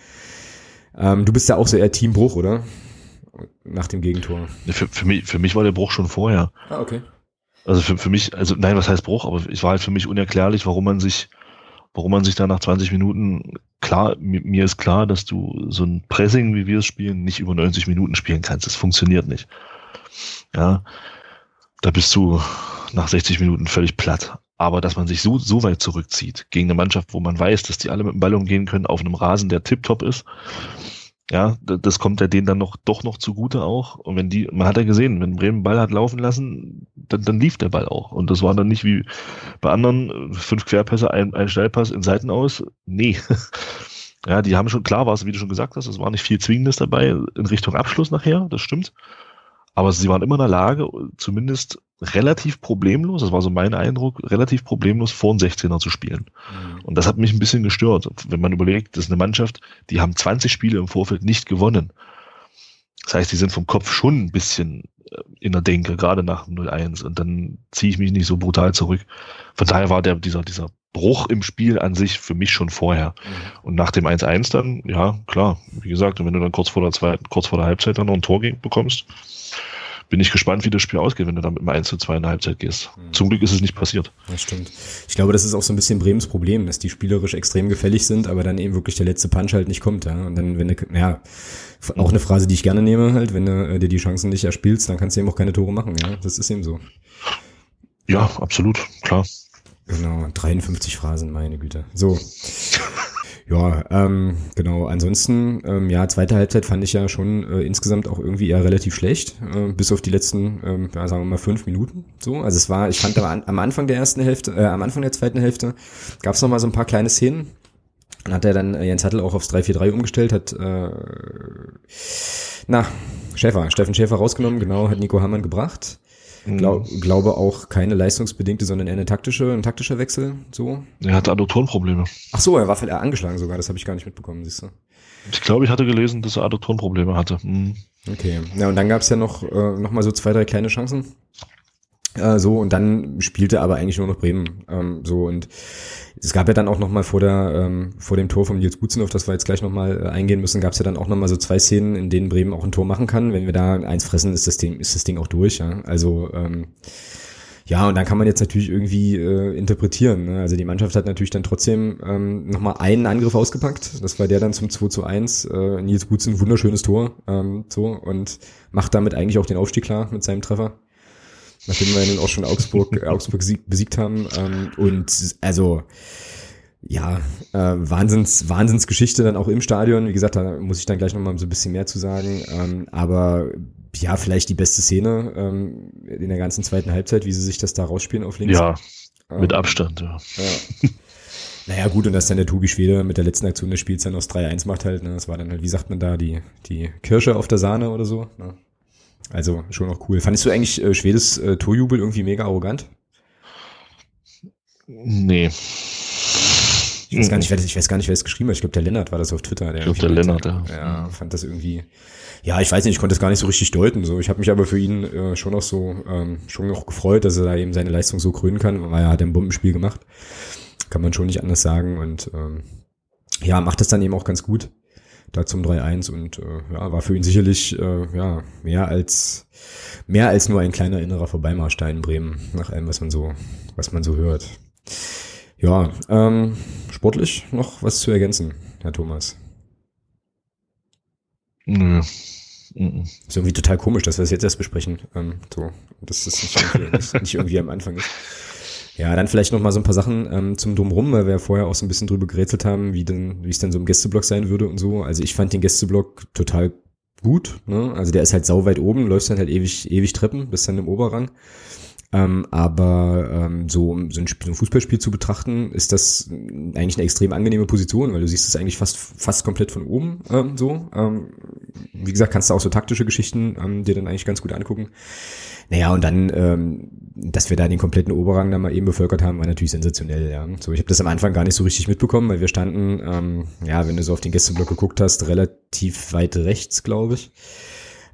Ähm, du bist ja auch so eher Teambruch, oder? Nach dem Gegentor. Für, für, mich, für mich war der Bruch schon vorher. Ah, okay. Also für, für mich, also nein, was heißt Bruch, aber es war halt für mich unerklärlich, warum man sich warum man sich da nach 20 Minuten, klar, mir ist klar, dass du so ein Pressing, wie wir es spielen, nicht über 90 Minuten spielen kannst. Das funktioniert nicht. Ja, da bist du nach 60 Minuten völlig platt. Aber dass man sich so, so weit zurückzieht gegen eine Mannschaft, wo man weiß, dass die alle mit dem Ball umgehen können, auf einem Rasen, der tiptop ist, ja, das kommt ja denen dann noch doch noch zugute auch. Und wenn die, man hat ja gesehen, wenn Bremen Ball hat laufen lassen, dann, dann lief der Ball auch. Und das war dann nicht wie bei anderen fünf Querpässe, ein, ein Schnellpass in Seiten aus. Nee. <laughs> Ja, die haben schon, klar war es, wie du schon gesagt hast, es war nicht viel Zwingendes dabei in Richtung Abschluss nachher, das stimmt. Aber sie waren immer in der Lage, zumindest relativ problemlos, das war so mein Eindruck, relativ problemlos vor den 16er zu spielen. Mhm. Und das hat mich ein bisschen gestört, wenn man überlegt, das ist eine Mannschaft, die haben 20 Spiele im Vorfeld nicht gewonnen. Das heißt, die sind vom Kopf schon ein bisschen äh, in der Denke, gerade nach 0-1. Und dann ziehe ich mich nicht so brutal zurück. Von daher war der, dieser, dieser Bruch im Spiel an sich für mich schon vorher. Mhm. Und nach dem 1-1 dann, ja, klar, wie gesagt, wenn du dann kurz vor der zweiten, kurz vor der Halbzeit dann noch ein Tor bekommst, bin ich gespannt, wie das Spiel ausgeht, wenn du dann mit einem 1 zu 2 in der Halbzeit gehst. Mhm. Zum Glück ist es nicht passiert. Das stimmt. Ich glaube, das ist auch so ein bisschen Bremens Problem, dass die spielerisch extrem gefällig sind, aber dann eben wirklich der letzte Punch halt nicht kommt. Ja? Und dann, wenn du, ja, auch eine Phrase, die ich gerne nehme, halt, wenn du äh, dir die Chancen nicht erspielst, dann kannst du eben auch keine Tore machen. Ja, das ist eben so. Ja, absolut, klar. Genau, 53 Phrasen, meine Güte. So. <laughs> Ja, ähm, genau. Ansonsten, ähm, ja, zweite Halbzeit fand ich ja schon äh, insgesamt auch irgendwie eher relativ schlecht, äh, bis auf die letzten, ähm, ja, sagen wir mal fünf Minuten. So, also es war, ich fand aber an, am Anfang der ersten Hälfte, äh, am Anfang der zweiten Hälfte gab es noch mal so ein paar kleine Szenen. Dann hat er dann äh, Jens Hattel auch aufs 3-4-3 umgestellt, hat äh, na, Schäfer, Steffen Schäfer rausgenommen, genau, hat Nico Hammann gebracht. Glaub, mhm. glaube auch keine leistungsbedingte, sondern eher eine taktische, ein taktischer Wechsel. So. Er hatte Adduktorenprobleme. Ach so, er war vielleicht angeschlagen sogar. Das habe ich gar nicht mitbekommen, siehst du. Ich glaube, ich hatte gelesen, dass er Adduktorenprobleme hatte. Mhm. Okay. Ja, und dann gab es ja noch, äh, noch mal so zwei, drei kleine Chancen. Äh, so, und dann spielte aber eigentlich nur noch Bremen. Ähm, so, und es gab ja dann auch noch mal vor der ähm, vor dem Tor von Nils Butzen, auf das wir jetzt gleich noch mal äh, eingehen müssen, gab es ja dann auch noch mal so zwei Szenen, in denen Bremen auch ein Tor machen kann. Wenn wir da eins fressen, ist das Ding ist das Ding auch durch. Ja? Also ähm, ja, und dann kann man jetzt natürlich irgendwie äh, interpretieren. Ne? Also die Mannschaft hat natürlich dann trotzdem ähm, nochmal einen Angriff ausgepackt. Das war der dann zum 2 zu 1. Äh, Nils Butzen, wunderschönes Tor. Ähm, so und macht damit eigentlich auch den Aufstieg klar mit seinem Treffer nachdem wir ihn auch schon Augsburg, <laughs> Augsburg besiegt haben. Ähm, und also ja, äh, Wahnsinns, Wahnsinnsgeschichte dann auch im Stadion. Wie gesagt, da muss ich dann gleich nochmal so ein bisschen mehr zu sagen. Ähm, aber ja, vielleicht die beste Szene ähm, in der ganzen zweiten Halbzeit, wie sie sich das da rausspielen auf links. Ja, mit ähm, Abstand, ja. ja. <laughs> Naja, gut, und dass dann der Tobi Schwede mit der letzten Aktion des Spiels dann aus 3-1 macht halt, ne, das war dann halt, wie sagt man da, die, die Kirsche auf der Sahne oder so. Ne? Also schon noch cool. Fandest du eigentlich äh, Schwedes äh, Torjubel irgendwie mega arrogant? Nee. Ich weiß gar nicht, wer das, ich weiß gar nicht, wer das geschrieben hat. Ich glaube, der Lennart war das auf Twitter. Der ich glaube, der Lennart, ja. Ja, fand das irgendwie. Ja, ich weiß nicht, ich konnte das gar nicht so richtig deuten. So, ich habe mich aber für ihn äh, schon noch so ähm, schon noch gefreut, dass er da eben seine Leistung so krönen kann, weil er hat ein Bombenspiel gemacht. Kann man schon nicht anders sagen. Und ähm, ja, macht das dann eben auch ganz gut da zum 3-1 und äh, ja, war für ihn sicherlich äh, ja, mehr als mehr als nur ein kleiner innerer Vorbeimarsch da in Bremen, nach allem, was man so, was man so hört. Ja, ähm, sportlich noch was zu ergänzen, Herr Thomas? Nö. Ist irgendwie total komisch, dass wir es das jetzt erst besprechen. Ähm, so, dass das nicht irgendwie, nicht, nicht irgendwie am Anfang ist. Ja, dann vielleicht noch mal so ein paar Sachen ähm, zum Drumrum, weil wir ja vorher auch so ein bisschen drüber gerätselt haben, wie denn, wie es dann so im Gästeblock sein würde und so. Also ich fand den Gästeblock total gut. Ne? Also der ist halt sau weit oben, läuft dann halt ewig, ewig Treppen bis dann im Oberrang. Ähm, aber ähm, so, so, ein, so ein Fußballspiel zu betrachten, ist das eigentlich eine extrem angenehme Position, weil du siehst es eigentlich fast, fast komplett von oben ähm, so. Ähm, wie gesagt, kannst du auch so taktische Geschichten ähm, dir dann eigentlich ganz gut angucken. Naja, und dann, ähm, dass wir da den kompletten Oberrang da mal eben bevölkert haben, war natürlich sensationell, ja. So, ich habe das am Anfang gar nicht so richtig mitbekommen, weil wir standen, ähm, ja, wenn du so auf den Gästeblock geguckt hast, relativ weit rechts, glaube ich.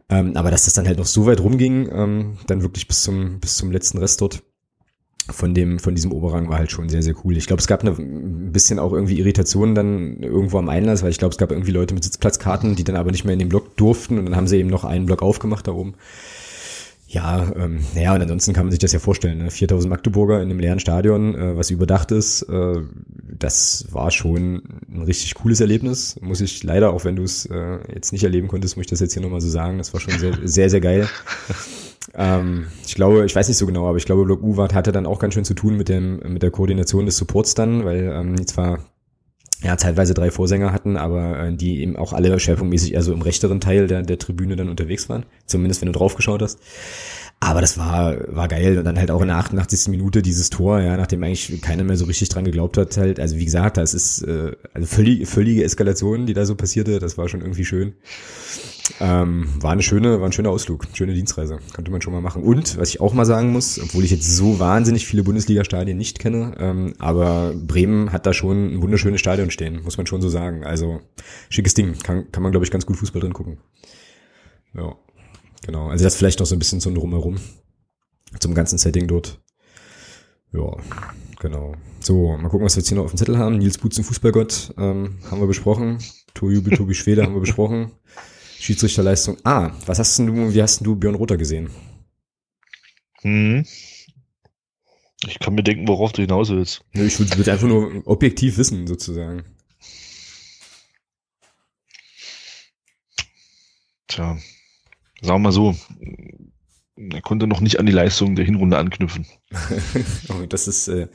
Ähm, aber dass das dann halt noch so weit rumging, ähm, dann wirklich bis zum, bis zum letzten Rest dort von dem, von diesem Oberrang war halt schon sehr, sehr cool. Ich glaube, es gab eine, ein bisschen auch irgendwie Irritationen dann irgendwo am Einlass, weil ich glaube, es gab irgendwie Leute mit Sitzplatzkarten, die dann aber nicht mehr in den Block durften und dann haben sie eben noch einen Block aufgemacht da oben. Ja, ähm, naja, und ansonsten kann man sich das ja vorstellen. Ne? 4000 Magdeburger in einem leeren Stadion, äh, was überdacht ist, äh, das war schon ein richtig cooles Erlebnis. Muss ich leider, auch wenn du es äh, jetzt nicht erleben konntest, muss ich das jetzt hier nochmal so sagen. Das war schon sehr, <laughs> sehr, sehr geil. ähm, ich glaube, ich weiß nicht so genau, aber ich glaube, Block U hatte dann auch ganz schön zu tun mit dem, mit der Koordination des Supports dann, weil ähm, zwar ja, zeitweise drei Vorsänger hatten, aber äh, die eben auch alle schwerpunktmäßig eher so im rechteren Teil der, der Tribüne dann unterwegs waren. Zumindest wenn du drauf geschaut hast. Aber das war, war geil. Und dann halt auch in der 88. Minute dieses Tor, ja, nachdem eigentlich keiner mehr so richtig dran geglaubt hat, halt, also wie gesagt, das ist äh, also völlig, völlige Eskalation, die da so passierte. Das war schon irgendwie schön. Ähm, war eine schöne, war ein schöner Ausflug, schöne Dienstreise. Könnte man schon mal machen. Und was ich auch mal sagen muss, obwohl ich jetzt so wahnsinnig viele Bundesliga-Stadien nicht kenne, ähm, aber Bremen hat da schon ein wunderschönes Stadion stehen, muss man schon so sagen. Also schickes Ding, kann, kann man, glaube ich, ganz gut Fußball drin gucken. Ja. Genau, also das vielleicht noch so ein bisschen zum Drumherum. Zum ganzen Setting dort. Ja, genau. So, mal gucken, was wir jetzt hier noch auf dem Zettel haben. Nils Butzen, Fußballgott, ähm, haben wir besprochen. Tobi, Tobi Schwede haben wir besprochen. Schiedsrichterleistung. Ah, was hast denn du, wie hast denn du Björn Rother gesehen? Hm. Ich kann mir denken, worauf du hinaus willst. Ich würde einfach nur objektiv wissen, sozusagen. Tja, sagen wir mal so, er konnte noch nicht an die Leistung der Hinrunde anknüpfen. <laughs> Oh, das ist äh,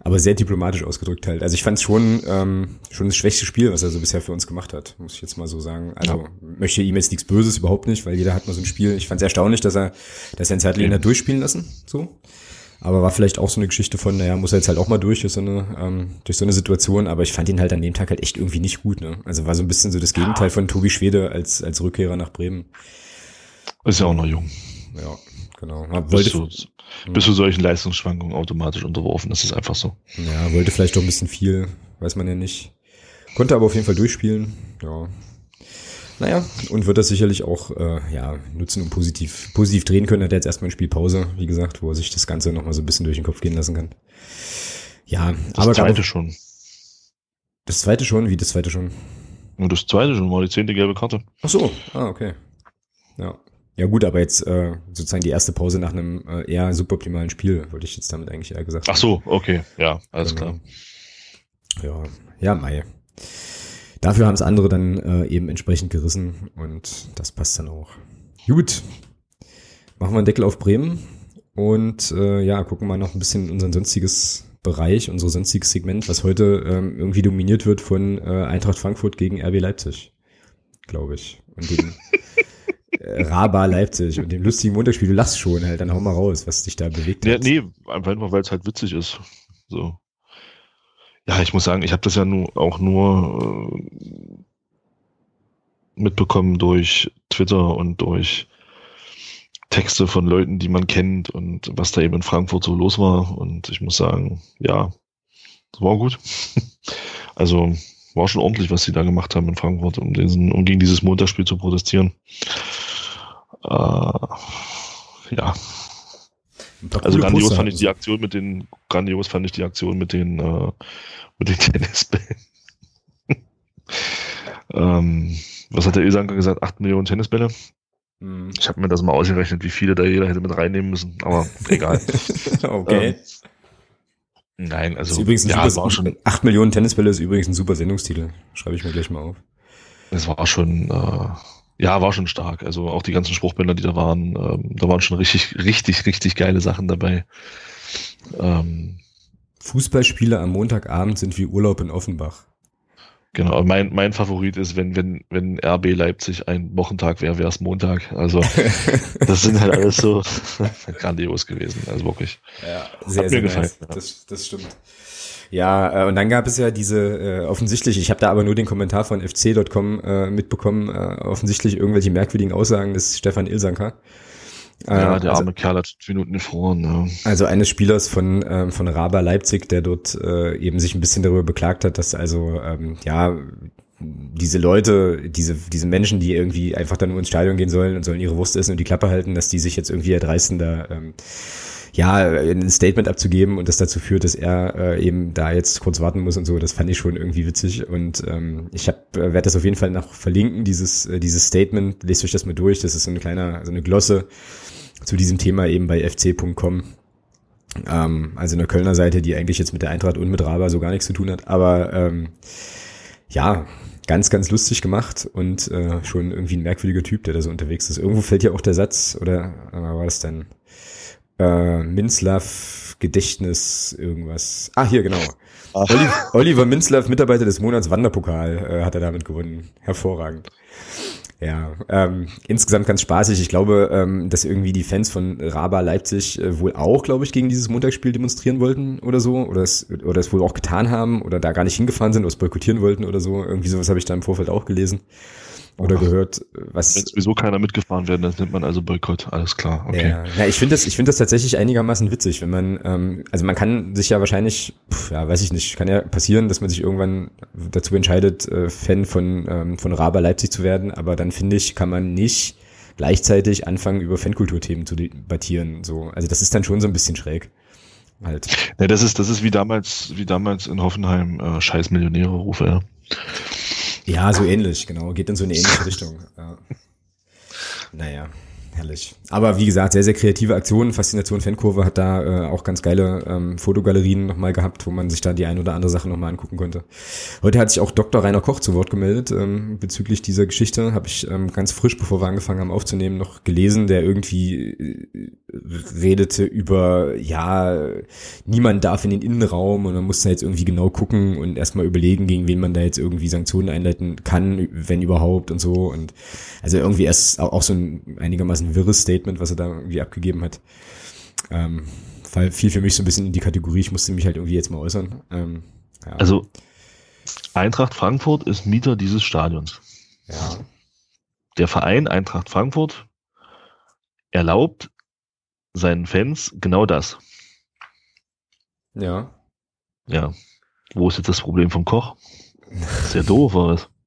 aber sehr diplomatisch ausgedrückt halt. Also ich fand es schon ähm, schon das schwächste Spiel, was er so bisher für uns gemacht hat, muss ich jetzt mal so sagen. Also ja. möchte ihm jetzt nichts Böses überhaupt nicht, weil jeder hat mal so ein Spiel. Ich fand es erstaunlich, dass er, dass er ein Zertling hat durchspielen lassen, so. Aber war vielleicht auch so eine Geschichte von, naja, muss er jetzt halt auch mal durch durch so eine, ähm, durch so eine Situation. Aber ich fand ihn halt an dem Tag halt echt irgendwie nicht gut. Ne? Also war so ein bisschen so das Gegenteil von Tobi Schwede als als Rückkehrer nach Bremen. Ist ja auch noch jung. Ja, genau. Wollte, bist, du, bist du solchen Leistungsschwankungen automatisch unterworfen. Das ist einfach so. Ja, wollte vielleicht doch ein bisschen viel, weiß man ja nicht. Konnte aber auf jeden Fall durchspielen. Ja. Naja, und wird das sicherlich auch äh, ja, nutzen und positiv, positiv drehen können. Hat er jetzt erstmal eine Spielpause, wie gesagt, wo er sich das Ganze nochmal so ein bisschen durch den Kopf gehen lassen kann. Ja, das aber. Das zweite schon. Das zweite schon? Wie das zweite schon? Und das zweite schon war die zehnte gelbe Karte. Ach so, ah, okay. Ja. Ja gut, aber jetzt äh, sozusagen die erste Pause nach einem äh, eher suboptimalen Spiel, wollte ich jetzt damit eigentlich eher gesagt Ach so, okay, ja, alles genau. klar. Ja, ja, Mai. Dafür haben es andere dann äh, eben entsprechend gerissen und das passt dann auch. Gut, machen wir einen Deckel auf Bremen und äh, ja, gucken mal noch ein bisschen in unseren sonstiges Bereich, unser sonstiges Segment, was heute ähm, irgendwie dominiert wird von äh, Eintracht Frankfurt gegen RB Leipzig, glaube ich. Und den Raba Leipzig und dem lustigen Montagsspiel. Du lachst schon halt, dann hau mal raus, was dich da bewegt ja, hat. Nee, einfach nur, weil es halt witzig ist. So. Ja, ich muss sagen, ich habe das ja nur, auch nur äh, mitbekommen durch Twitter und durch Texte von Leuten, die man kennt und was da eben in Frankfurt so los war. Und ich muss sagen, ja, es war gut. <laughs> also war schon ordentlich, was sie da gemacht haben in Frankfurt, um, diesen, um gegen dieses Montagsspiel zu protestieren. Äh, ja. Also grandios fand ich die Aktion mit den, grandios fand ich die Aktion mit den, äh, mit den <laughs> Tennisbällen. ähm, was hat der Ilsanker gesagt? 8 Millionen Tennisbälle? Hm. Ich habe mir das mal ausgerechnet, wie viele da jeder hätte mit reinnehmen müssen, aber egal. <laughs> okay. Ähm, nein, also. ist übrigens ein ja, super, war schon, 8 Millionen Tennisbälle ist übrigens ein super Sendungstitel. Schreibe ich mir gleich mal auf. Es war schon, äh, ja, war schon stark. Also auch die ganzen Spruchbänder, die da waren, ähm, da waren schon richtig, richtig, richtig geile Sachen dabei. Ähm, Fußballspiele am Montagabend sind wie Urlaub in Offenbach. Genau, mein, mein Favorit ist, wenn, wenn, wenn RB Leipzig ein Wochentag wäre, wäre es Montag. Also <laughs> das sind halt alles so <laughs> grandios gewesen. Also wirklich. Ja, sehr, Hat sehr mir nice. gefallen. Das, das stimmt. Ja, äh, und dann gab es ja diese äh, offensichtlich, ich habe da aber nur den Kommentar von fc.com äh, mitbekommen, äh, offensichtlich irgendwelche merkwürdigen Aussagen des Stefan Ilsanker. Ja, äh, der also, arme Kerl hat fünf Minuten verloren. Ja. Also eines Spielers von, ähm, von Raba Leipzig, der dort äh, eben sich ein bisschen darüber beklagt hat, dass also ähm, ja diese Leute, diese, diese Menschen, die irgendwie einfach dann nur ins Stadion gehen sollen und sollen ihre Wurst essen und die Klappe halten, dass die sich jetzt irgendwie erdreisten, da ähm, ja, ein Statement abzugeben und das dazu führt, dass er äh, eben da jetzt kurz warten muss und so, das fand ich schon irgendwie witzig und ähm, ich äh, werde das auf jeden Fall noch verlinken, dieses, äh, dieses Statement, lest euch das mal durch, das ist so ein kleiner, so eine Glosse zu diesem Thema eben bei fc.com. Ähm, also eine Kölner Seite, die eigentlich jetzt mit der Eintracht und mit Raba so gar nichts zu tun hat, aber ähm, ja, ganz, ganz lustig gemacht und äh, schon irgendwie ein merkwürdiger Typ, der da so unterwegs ist. Irgendwo fällt ja auch der Satz, oder äh, war das denn? Äh, Minzlaff Gedächtnis irgendwas. Ah, hier, genau. Oliver, Oliver Minzlaff, Mitarbeiter des Monats Wanderpokal, äh, hat er damit gewonnen. Hervorragend. Ja, ähm, insgesamt ganz spaßig. Ich glaube, ähm, dass irgendwie die Fans von Raba Leipzig äh, wohl auch, glaube ich, gegen dieses Montagsspiel demonstrieren wollten oder so. Oder es, oder es wohl auch getan haben oder da gar nicht hingefahren sind oder es boykottieren wollten oder so. Irgendwie sowas habe ich da im Vorfeld auch gelesen oder Ach, gehört, was. Wenn sowieso keiner mitgefahren werden, dann nimmt man also Boykott, alles klar. Okay. Ja, ja ich finde das, ich finde das tatsächlich einigermaßen witzig, wenn man, ähm, also man kann sich ja wahrscheinlich, pf, ja, weiß ich nicht, kann ja passieren, dass man sich irgendwann dazu entscheidet, äh, Fan von, ähm, von Raber Leipzig zu werden, aber dann finde ich, kann man nicht gleichzeitig anfangen, über Fankulturthemen zu debattieren, so. Also das ist dann schon so ein bisschen schräg. Halt. Ja, das ist, das ist wie damals, wie damals in Hoffenheim, äh, scheiß Millionäre-Rufe, ja. Ja, so ähnlich, genau. Geht in so eine ähnliche Richtung. Ja. Naja. Herrlich. Aber wie gesagt, sehr, sehr kreative Aktionen. Faszination Fankurve hat da äh, auch ganz geile ähm, Fotogalerien nochmal gehabt, wo man sich da die ein oder andere Sache nochmal angucken konnte. Heute hat sich auch Dr. Rainer Koch zu Wort gemeldet ähm, bezüglich dieser Geschichte. Habe ich ähm, ganz frisch, bevor wir angefangen haben aufzunehmen, noch gelesen, der irgendwie äh, redete über, ja, niemand darf in den Innenraum und man muss da jetzt irgendwie genau gucken und erstmal überlegen, gegen wen man da jetzt irgendwie Sanktionen einleiten kann, wenn überhaupt und so. Und also irgendwie erst auch so ein einigermaßen ein wirres Statement, was er da irgendwie abgegeben hat. Ähm, fiel für mich so ein bisschen in die Kategorie, ich musste mich halt irgendwie jetzt mal äußern. Ähm, ja. Also Eintracht Frankfurt ist Mieter dieses Stadions. Ja. Der Verein Eintracht Frankfurt erlaubt seinen Fans genau das. Ja. Ja. Wo ist jetzt das Problem vom Koch? Sehr doof, war es. <laughs>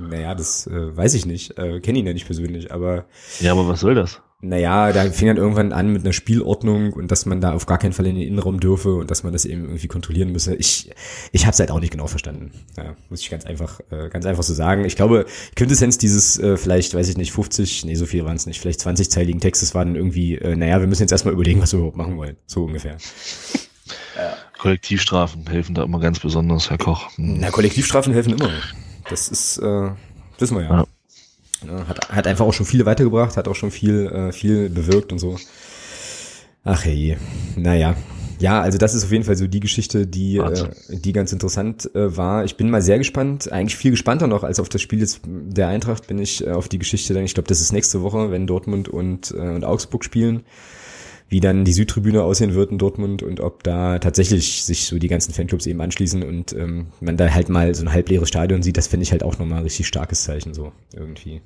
Naja, das äh, weiß ich nicht. Äh, Kenne ihn ja nicht persönlich, aber. Ja, aber was soll das? Naja, da fing dann irgendwann an mit einer Spielordnung und dass man da auf gar keinen Fall in den Innenraum dürfe und dass man das eben irgendwie kontrollieren müsse. Ich, ich habe es halt auch nicht genau verstanden. Ja, muss ich ganz einfach, äh, ganz einfach so sagen. Ich glaube, Quintessenz dieses äh, vielleicht, weiß ich nicht, 50, nee, so viel waren es nicht, vielleicht 20-zeiligen Textes war dann irgendwie, äh, naja, wir müssen jetzt erstmal überlegen, was wir überhaupt machen wollen. So ungefähr. <laughs> Ja. Kollektivstrafen helfen da immer ganz besonders, Herr Koch. Hm. Na, Kollektivstrafen helfen immer. Das ist, äh, wissen wir ja. ja. Hat, hat einfach auch schon viele weitergebracht, hat auch schon viel, äh, viel bewirkt und so. Ach hey, naja. Ja, also das ist auf jeden Fall so die Geschichte, die, äh, die ganz interessant äh, war. Ich bin mal sehr gespannt, eigentlich viel gespannter noch als auf das Spiel jetzt der Eintracht bin ich äh, auf die Geschichte dann. Ich glaube, das ist nächste Woche, wenn Dortmund und, äh, und Augsburg spielen wie dann die Südtribüne aussehen wird in Dortmund und ob da tatsächlich sich so die ganzen Fanclubs eben anschließen und ähm, man da halt mal so ein halbleeres Stadion sieht, das finde ich halt auch nochmal ein richtig starkes Zeichen so irgendwie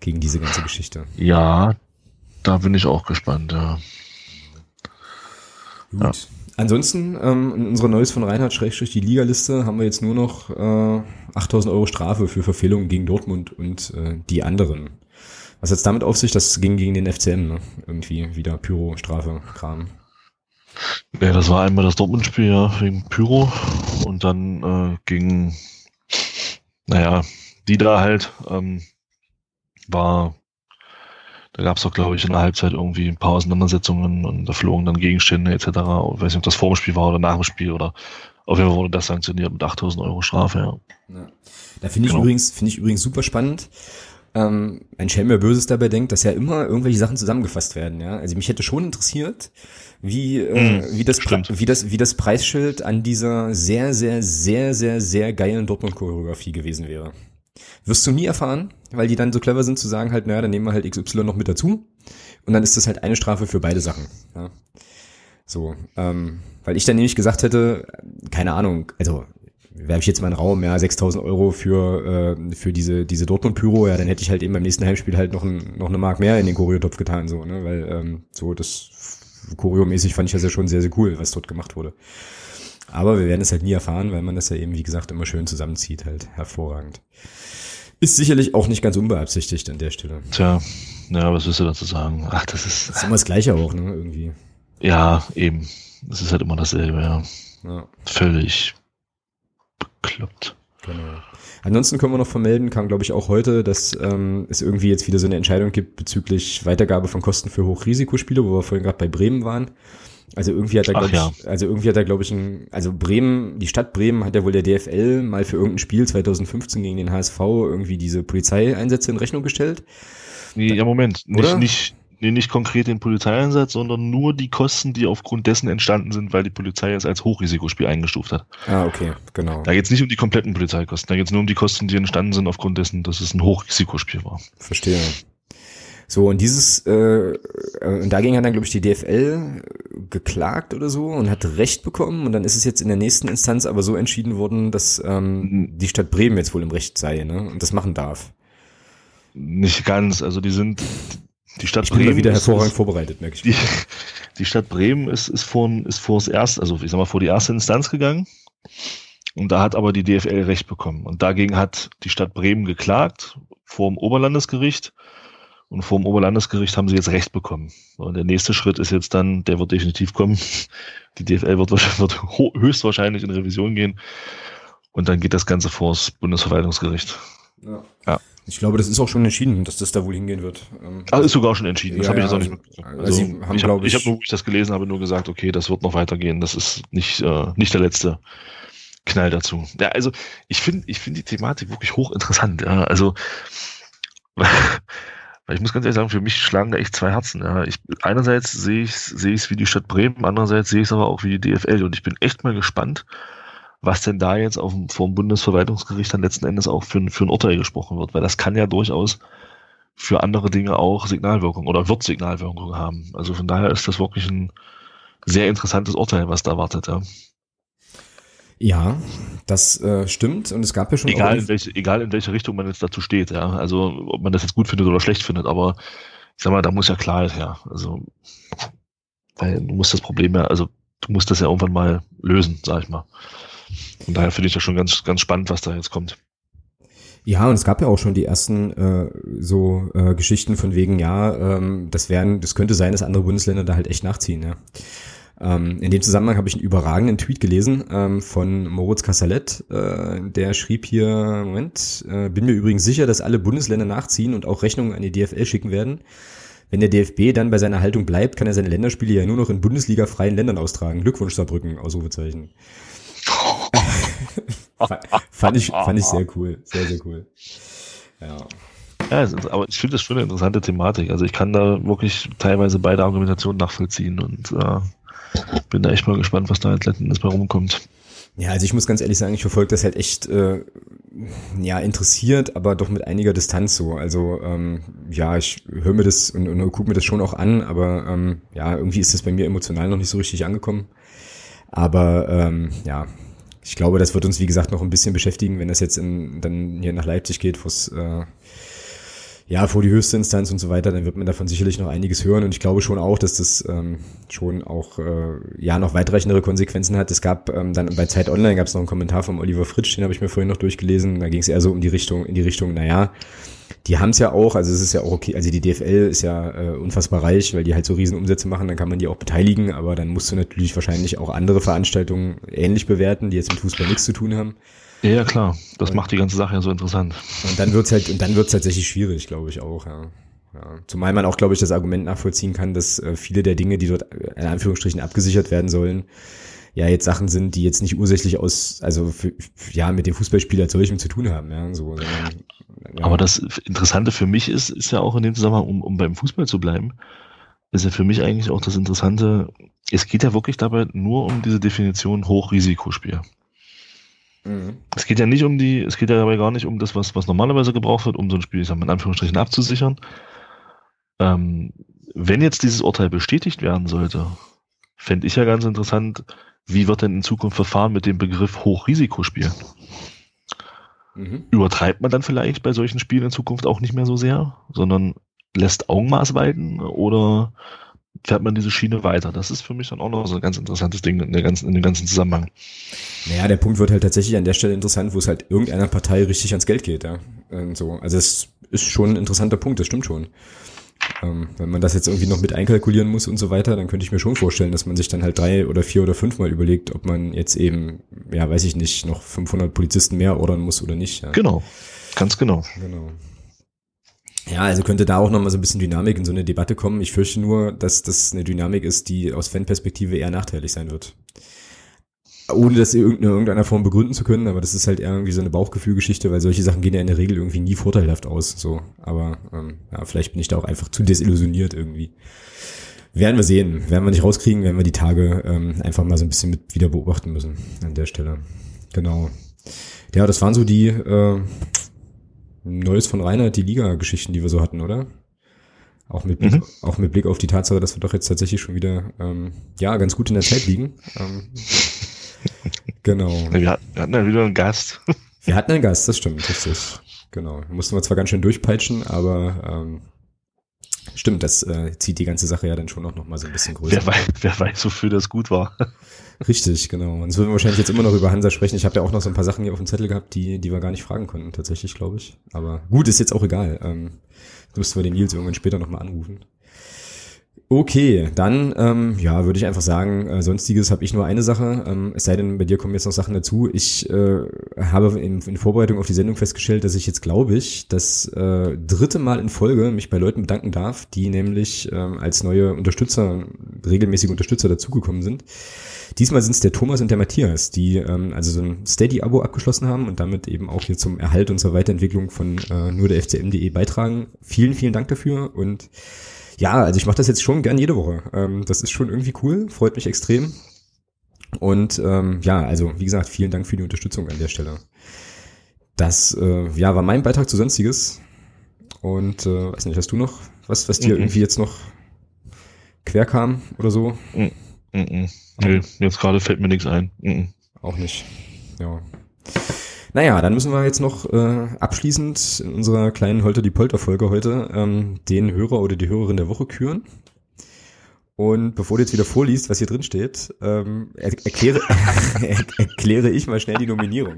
gegen diese ganze Geschichte. Ja, da bin ich auch gespannt, ja. Gut. Ja. Ansonsten, ähm, in unserer Neues von Reinhard Schrägstrich die Ligaliste haben wir jetzt nur noch äh, 8000 Euro Strafe für Verfehlungen gegen Dortmund und äh, die anderen. Was jetzt damit auf sich? Das ging gegen den FCM, ne? Irgendwie wieder Pyro, Strafe, Kram. Ja, das war einmal das Dortmund-Spiel, ja, wegen Pyro. Und dann äh, ging, naja, die da halt, ähm, war, da gab es doch, glaube ich, in der Halbzeit irgendwie ein paar Auseinandersetzungen und da flogen dann Gegenstände etc. Ich weiß nicht, ob das vor dem Spiel war oder nach dem Spiel oder auf jeden Fall wurde das sanktioniert mit 8000 Euro Strafe, ja. ja. Da finde ich genau. übrigens, finde ich übrigens super spannend ähm, ein Schelm, wer Böses dabei denkt, dass ja immer irgendwelche Sachen zusammengefasst werden. Ja, also mich hätte schon interessiert, wie äh, mm, wie das wie das wie das Preisschild an dieser sehr sehr sehr sehr sehr geilen Dortmund Choreografie gewesen wäre. Wirst du nie erfahren, weil die dann so clever sind zu sagen halt, naja, dann nehmen wir halt XY noch mit dazu und dann ist das halt eine Strafe für beide Sachen. Ja. So, ähm, weil ich dann nämlich gesagt hätte, keine Ahnung, also werfe ich jetzt mal einen Raum, ja, 6000 Euro für, äh, für diese, diese Dortmund-Pyro, ja, dann hätte ich halt eben beim nächsten Heimspiel halt noch, ein, noch eine Mark mehr in den Choreotopf getan, so, ne, weil, ähm, so, das Choreo-mäßig fand ich das ja schon sehr, sehr cool, was dort gemacht wurde. Aber wir werden es halt nie erfahren, weil man das ja eben, wie gesagt, immer schön zusammenzieht, halt hervorragend. Ist sicherlich auch nicht ganz unbeabsichtigt an der Stelle. Tja, ja, was willst du dazu sagen? Ach, das ist. Das ist immer das Gleiche auch, ne, irgendwie. Ja, eben. Es ist halt immer dasselbe, ja. ja. Völlig bekloppt. Genau. Ansonsten können wir noch vermelden, kam glaube ich auch heute, dass ähm, es irgendwie jetzt wieder so eine Entscheidung gibt bezüglich Weitergabe von Kosten für Hochrisikospiele, wo wir vorhin gerade bei Bremen waren. Also irgendwie hat er, glaube ja. ich, also irgendwie hat er, glaube ich, ein, also Bremen, die Stadt Bremen hat ja wohl der DFL mal für irgendein Spiel 2015 gegen den HSV irgendwie diese Polizeieinsätze in Rechnung gestellt. Nee, ja, Moment. Nicht, nicht, Nee, nicht konkret den Polizeieinsatz, sondern nur die Kosten, die aufgrund dessen entstanden sind, weil die Polizei es als Hochrisikospiel eingestuft hat. Ah, okay, genau. Da geht es nicht um die kompletten Polizeikosten, da geht es nur um die Kosten, die entstanden sind aufgrund dessen, dass es ein Hochrisikospiel war. Verstehe. So, und dieses, äh, äh und dagegen hat dann, glaube ich, die DFL geklagt oder so und hat Recht bekommen. Und dann ist es jetzt in der nächsten Instanz aber so entschieden worden, dass ähm, die Stadt Bremen jetzt wohl im Recht sei, ne? Und das machen darf. Nicht ganz, also die sind, die Stadt ich bin Bremen wieder hervorragend ist, vorbereitet, merke ich. Die, die Stadt Bremen ist, ist, vor, ist vor das erste, also ich sag mal, vor die erste Instanz gegangen. Und da hat aber die DFL Recht bekommen. Und dagegen hat die Stadt Bremen geklagt vor dem Oberlandesgericht. Und vor dem Oberlandesgericht haben sie jetzt Recht bekommen. Und der nächste Schritt ist jetzt dann, der wird definitiv kommen. Die DFL wird, wird höchstwahrscheinlich in Revision gehen. Und dann geht das Ganze vor das Bundesverwaltungsgericht. Ja. ja. Ich glaube, das ist auch schon entschieden, dass das da wohl hingehen wird. Ah, ist sogar schon entschieden. Das ja, habe ich jetzt auch nicht also, also haben, ich habe, ich, hab, nur, wo ich das gelesen habe, nur gesagt, okay, das wird noch weitergehen. Das ist nicht, äh, nicht der letzte Knall dazu. Ja, also ich finde, ich finde die Thematik wirklich hochinteressant. Ja, also <laughs> ich muss ganz ehrlich sagen, für mich schlagen da echt zwei Herzen. Ja. Ich, einerseits sehe ich sehe ich es wie die Stadt Bremen, andererseits sehe ich es aber auch wie die DFL und ich bin echt mal gespannt, was denn da jetzt auf dem, vom Bundesverwaltungsgericht dann letzten Endes auch für, für ein Urteil gesprochen wird, weil das kann ja durchaus für andere Dinge auch Signalwirkung oder wird Signalwirkung haben. Also von daher ist das wirklich ein sehr interessantes Urteil, was da wartet. Ja. Ja, das äh, stimmt und es gab ja schon egal in welche egal in welche Richtung man jetzt dazu steht, ja. Also ob man das jetzt gut findet oder schlecht findet, aber ich sag mal, da muss ja Klarheit her. Also weil du musst das Problem ja, also du musst das ja irgendwann mal lösen, sag ich mal. Von daher finde ich das schon ganz, ganz spannend, was da jetzt kommt. Ja, und es gab ja auch schon die ersten äh, so äh, Geschichten von wegen, ja, ähm, das werden, das könnte sein, dass andere Bundesländer da halt echt nachziehen, ja. Ähm, in dem Zusammenhang habe ich einen überragenden Tweet gelesen ähm, von Moritz Kassalet, äh, der schrieb hier, Moment, äh, bin mir übrigens sicher, dass alle Bundesländer nachziehen und auch Rechnungen an die DFL schicken werden. Wenn der DFB dann bei seiner Haltung bleibt, kann er seine Länderspiele ja nur noch in Bundesliga-freien Ländern austragen. Glückwunsch Saarbrücken, Ausrufezeichen. <laughs> fand, ich, fand ich sehr cool. Sehr, sehr cool. Ja. Ja, aber ich finde das schon eine interessante Thematik. Also ich kann da wirklich teilweise beide Argumentationen nachvollziehen und äh, bin da echt mal gespannt, was da jetzt letzten Endes bei rumkommt. Ja, also ich muss ganz ehrlich sagen, ich verfolge das halt echt äh, ja interessiert, aber doch mit einiger Distanz so. Also ähm, ja, ich höre mir das und, und gucke mir das schon auch an, aber ähm, ja, irgendwie ist das bei mir emotional noch nicht so richtig angekommen. Aber ähm, ja, ich glaube, das wird uns, wie gesagt, noch ein bisschen beschäftigen, wenn das jetzt in, dann hier nach Leipzig geht, wo es äh, ja vor die höchste Instanz und so weiter, dann wird man davon sicherlich noch einiges hören. Und ich glaube schon auch, dass das ähm, schon auch äh, ja noch weitreichendere Konsequenzen hat. Es gab ähm, dann bei Zeit Online gab es noch einen Kommentar vom Oliver Fritsch, den habe ich mir vorhin noch durchgelesen. Da ging es eher so um die Richtung, in die Richtung, naja, die haben es ja auch, also es ist ja auch okay, also die DFL ist ja äh, unfassbar reich, weil die halt so riesen Umsätze machen, dann kann man die auch beteiligen, aber dann musst du natürlich wahrscheinlich auch andere Veranstaltungen ähnlich bewerten, die jetzt mit Fußball nichts zu tun haben. Ja, klar. Das und, macht die ganze Sache ja so interessant. Und dann wird's halt, und dann wird's tatsächlich schwierig, glaube ich auch, ja. Ja. Zumal man auch, glaube ich, das Argument nachvollziehen kann, dass äh, viele der Dinge, die dort äh, in Anführungsstrichen abgesichert werden sollen, ja jetzt Sachen sind, die jetzt nicht ursächlich aus, also für, ja, mit dem Fußballspiel als solchem zu tun haben, ja, so, sondern, ja. Aber das Interessante für mich ist, ist ja auch in dem Zusammenhang, um, um beim Fußball zu bleiben, ist ja für mich eigentlich auch das Interessante, es geht ja wirklich dabei nur um diese Definition Hochrisikospiel. Mhm. Es geht ja nicht um die, es geht ja dabei gar nicht um das, was, was normalerweise gebraucht wird, um so ein Spiel, ich sag mal, in Anführungsstrichen abzusichern. Ähm, wenn jetzt dieses Urteil bestätigt werden sollte, fände ich ja ganz interessant, wie wird denn in Zukunft verfahren mit dem Begriff Hochrisikospiel? Mhm. Übertreibt man dann vielleicht bei solchen Spielen in Zukunft auch nicht mehr so sehr, sondern lässt Augenmaß walten oder fährt man diese Schiene weiter? Das ist für mich dann auch noch so ein ganz interessantes Ding in, der ganzen, in dem ganzen Zusammenhang. Naja, der Punkt wird halt tatsächlich an der Stelle interessant, wo es halt irgendeiner Partei richtig ans Geld geht. Ja? Und so. Also es ist schon ein interessanter Punkt, das stimmt schon. Ähm, wenn man das jetzt irgendwie noch mit einkalkulieren muss und so weiter, dann könnte ich mir schon vorstellen, dass man sich dann halt drei oder vier oder fünfmal überlegt, ob man jetzt eben, ja, weiß ich nicht, noch 500 Polizisten mehr ordern muss oder nicht. Ja. Genau, ganz genau. Genau. Ja, also könnte da auch nochmal so ein bisschen Dynamik in so eine Debatte kommen. Ich fürchte nur, dass das eine Dynamik ist, die aus Fanperspektive eher nachteilig sein wird ohne das in irgendeiner Form begründen zu können, aber das ist halt irgendwie so eine Bauchgefühlgeschichte, weil solche Sachen gehen ja in der Regel irgendwie nie vorteilhaft aus. So, aber ähm, ja, vielleicht bin ich da auch einfach zu desillusioniert irgendwie. Werden wir sehen, werden wir nicht rauskriegen, werden wir die Tage ähm, einfach mal so ein bisschen mit wieder beobachten müssen an der Stelle. Genau. Ja, das waren so die äh, Neues von Reinhard, die Liga-Geschichten, die wir so hatten, oder? Auch mit, Blick, mhm. auch mit Blick auf die Tatsache, dass wir doch jetzt tatsächlich schon wieder ähm, ja ganz gut in der Zeit liegen. Ähm, Genau. Wir hatten ja wieder einen Gast. <laughs> Wir hatten einen Gast, das stimmt, richtig. Genau. Mussten wir zwar ganz schön durchpeitschen, aber ähm, stimmt, das äh, zieht die ganze Sache ja dann schon auch noch mal so ein bisschen größer. Wer weiß, wer weiß, wofür das gut war. <laughs> Richtig, genau. Und es würden wir wahrscheinlich jetzt immer noch über Hansa sprechen. Ich habe ja auch noch so ein paar Sachen hier auf dem Zettel gehabt, die, die wir gar nicht fragen konnten, tatsächlich, glaube ich. Aber gut, ist jetzt auch egal. Ähm, müssten wir den Nils irgendwann später nochmal anrufen. Okay, dann ähm, ja, würde ich einfach sagen, äh, sonstiges habe ich nur eine Sache. Ähm, es sei denn, bei dir kommen jetzt noch Sachen dazu. Ich äh, habe in, in Vorbereitung auf die Sendung festgestellt, dass ich jetzt, glaube ich, das äh, dritte Mal in Folge mich bei Leuten bedanken darf, die nämlich ähm, als neue Unterstützer, regelmäßige Unterstützer dazugekommen sind. Diesmal sind es der Thomas und der Matthias, die ähm, also so ein Steady-Abo abgeschlossen haben und damit eben auch hier zum Erhalt und zur Weiterentwicklung von äh, nur der FCM.de beitragen. Vielen, vielen Dank dafür und ja, also ich mache das jetzt schon gern jede Woche. Ähm, das ist schon irgendwie cool, freut mich extrem. Und ähm, ja, also wie gesagt, vielen Dank für die Unterstützung an der Stelle. Das äh, ja, war mein Beitrag zu Sonstiges. Und äh, weiß nicht, hast du noch was, was dir mhm. irgendwie jetzt noch quer kam oder so? Mhm. Mhm. Nee, jetzt gerade fällt mir nichts ein. Mhm. Auch nicht. Ja. Naja, dann müssen wir jetzt noch äh, abschließend in unserer kleinen Holter die Polter-Folge heute ähm, den Hörer oder die Hörerin der Woche küren. Und bevor du jetzt wieder vorliest, was hier drin steht, ähm, erkläre, <laughs> erkläre ich mal schnell die Nominierung.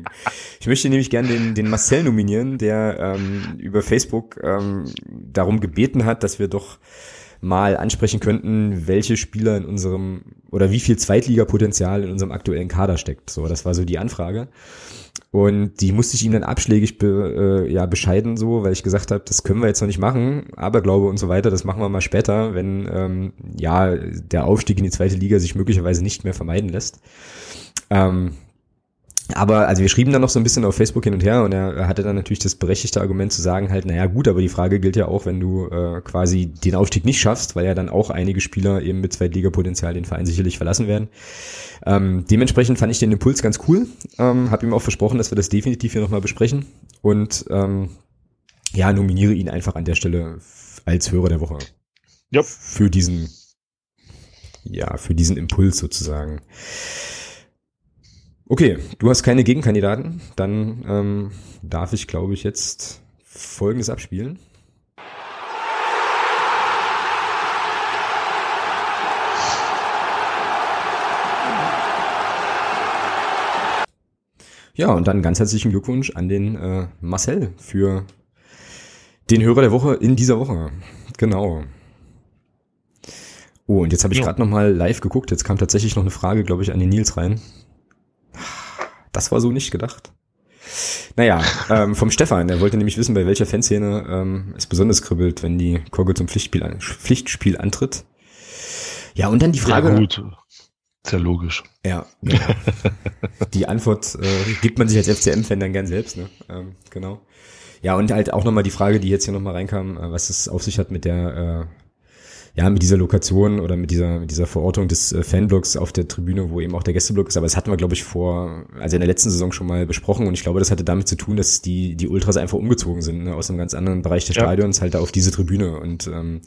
Ich möchte nämlich gerne den, den Marcel nominieren, der ähm, über Facebook ähm, darum gebeten hat, dass wir doch mal ansprechen könnten, welche Spieler in unserem oder wie viel Zweitligapotenzial in unserem aktuellen Kader steckt. So, das war so die Anfrage. Und die musste ich ihm dann abschlägig be, äh, ja, bescheiden so, weil ich gesagt habe, das können wir jetzt noch nicht machen, aber glaube und so weiter, das machen wir mal später, wenn ähm, ja der Aufstieg in die zweite Liga sich möglicherweise nicht mehr vermeiden lässt. Ähm, aber also wir schrieben dann noch so ein bisschen auf Facebook hin und her und er hatte dann natürlich das berechtigte Argument zu sagen halt, naja gut, aber die Frage gilt ja auch, wenn du äh, quasi den Aufstieg nicht schaffst, weil ja dann auch einige Spieler eben mit Zweitligapotenzial den Verein sicherlich verlassen werden. Ähm, dementsprechend fand ich den Impuls ganz cool, ähm, habe ihm auch versprochen, dass wir das definitiv hier nochmal besprechen und ähm, ja, nominiere ihn einfach an der Stelle als Hörer der Woche. Ja. Für diesen, ja, für diesen Impuls sozusagen. Okay, du hast keine Gegenkandidaten. Dann ähm, darf ich, glaube ich, jetzt Folgendes abspielen. Ja, und dann ganz herzlichen Glückwunsch an den äh, Marcel für den Hörer der Woche in dieser Woche. Genau. Oh, und jetzt habe ich ja. gerade noch mal live geguckt. Jetzt kam tatsächlich noch eine Frage, glaube ich, an den Nils rein. Das war so nicht gedacht. Naja, <laughs> ähm, vom Stefan, der wollte nämlich wissen, bei welcher Fanszene ähm, es besonders kribbelt, wenn die Kogel zum Pflichtspiel, an, Pflichtspiel antritt. Ja, und dann die Frage. Ja, gut. Sehr logisch. Ja. Genau. <laughs> die Antwort äh, gibt man sich als FCM-Fan dann gern selbst, ne? Ähm, genau. Ja, und halt auch nochmal die Frage, die jetzt hier nochmal reinkam, äh, was es auf sich hat mit der äh, ja, mit dieser Lokation oder mit dieser, mit dieser Verortung des äh, Fanblocks auf der Tribüne, wo eben auch der Gästeblock ist. Aber das hatten wir, glaube ich, vor, also in der letzten Saison schon mal besprochen. Und ich glaube, das hatte damit zu tun, dass die, die Ultras einfach umgezogen sind, ne, aus einem ganz anderen Bereich des ja. Stadions halt auf diese Tribüne. Und ähm,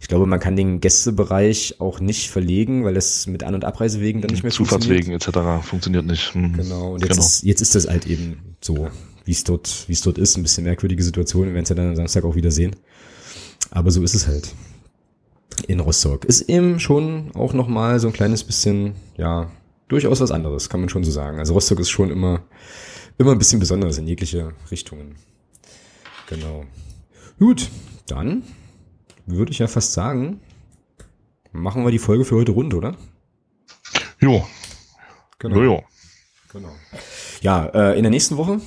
ich glaube, man kann den Gästebereich auch nicht verlegen, weil das mit An- und Abreisewegen dann nicht mehr Zufahrtswegen etc. funktioniert nicht. Hm. Genau. Und jetzt, genau. Ist, jetzt ist das halt eben so, wie es dort, wie es dort ist. Ein bisschen merkwürdige Situation. Wir werden es ja dann am Samstag auch wieder sehen. Aber so ist es halt in Rostock. Ist eben schon auch nochmal so ein kleines bisschen, ja, durchaus was anderes, kann man schon so sagen. Also Rostock ist schon immer, immer ein bisschen besonderes in jegliche Richtungen. Genau. Gut, dann würde ich ja fast sagen, machen wir die Folge für heute rund, oder? Jo. Genau. Jo, jo. Genau. Ja, äh, in der nächsten Woche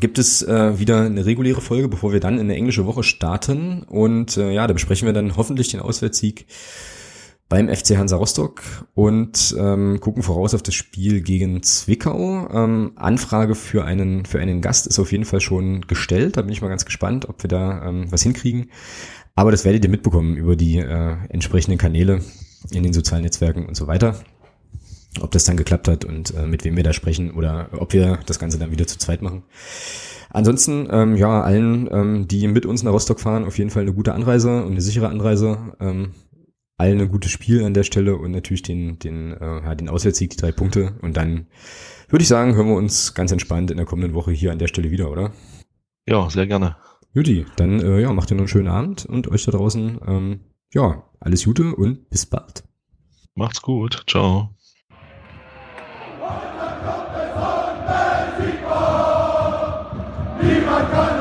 gibt es äh, wieder eine reguläre Folge, bevor wir dann in eine englische Woche starten. Und äh, ja, da besprechen wir dann hoffentlich den Auswärtssieg beim FC Hansa Rostock und ähm, gucken voraus auf das Spiel gegen Zwickau. Ähm, Anfrage für einen, für einen Gast ist auf jeden Fall schon gestellt. Da bin ich mal ganz gespannt, ob wir da ähm, was hinkriegen. Aber das werdet ihr mitbekommen über die äh, entsprechenden Kanäle in den sozialen Netzwerken und so weiter ob das dann geklappt hat und äh, mit wem wir da sprechen oder ob wir das Ganze dann wieder zu zweit machen. Ansonsten, ähm, ja, allen, ähm, die mit uns nach Rostock fahren, auf jeden Fall eine gute Anreise und eine sichere Anreise. Ähm, allen ein gutes Spiel an der Stelle und natürlich den, den, äh, ja, den Auswärtssieg, die drei Punkte. Und dann würde ich sagen, hören wir uns ganz entspannt in der kommenden Woche hier an der Stelle wieder, oder? Ja, sehr gerne. Juti, dann äh, ja, macht ihr noch einen schönen Abend und euch da draußen, ähm, ja, alles Gute und bis bald. Macht's gut. Ciao. my God.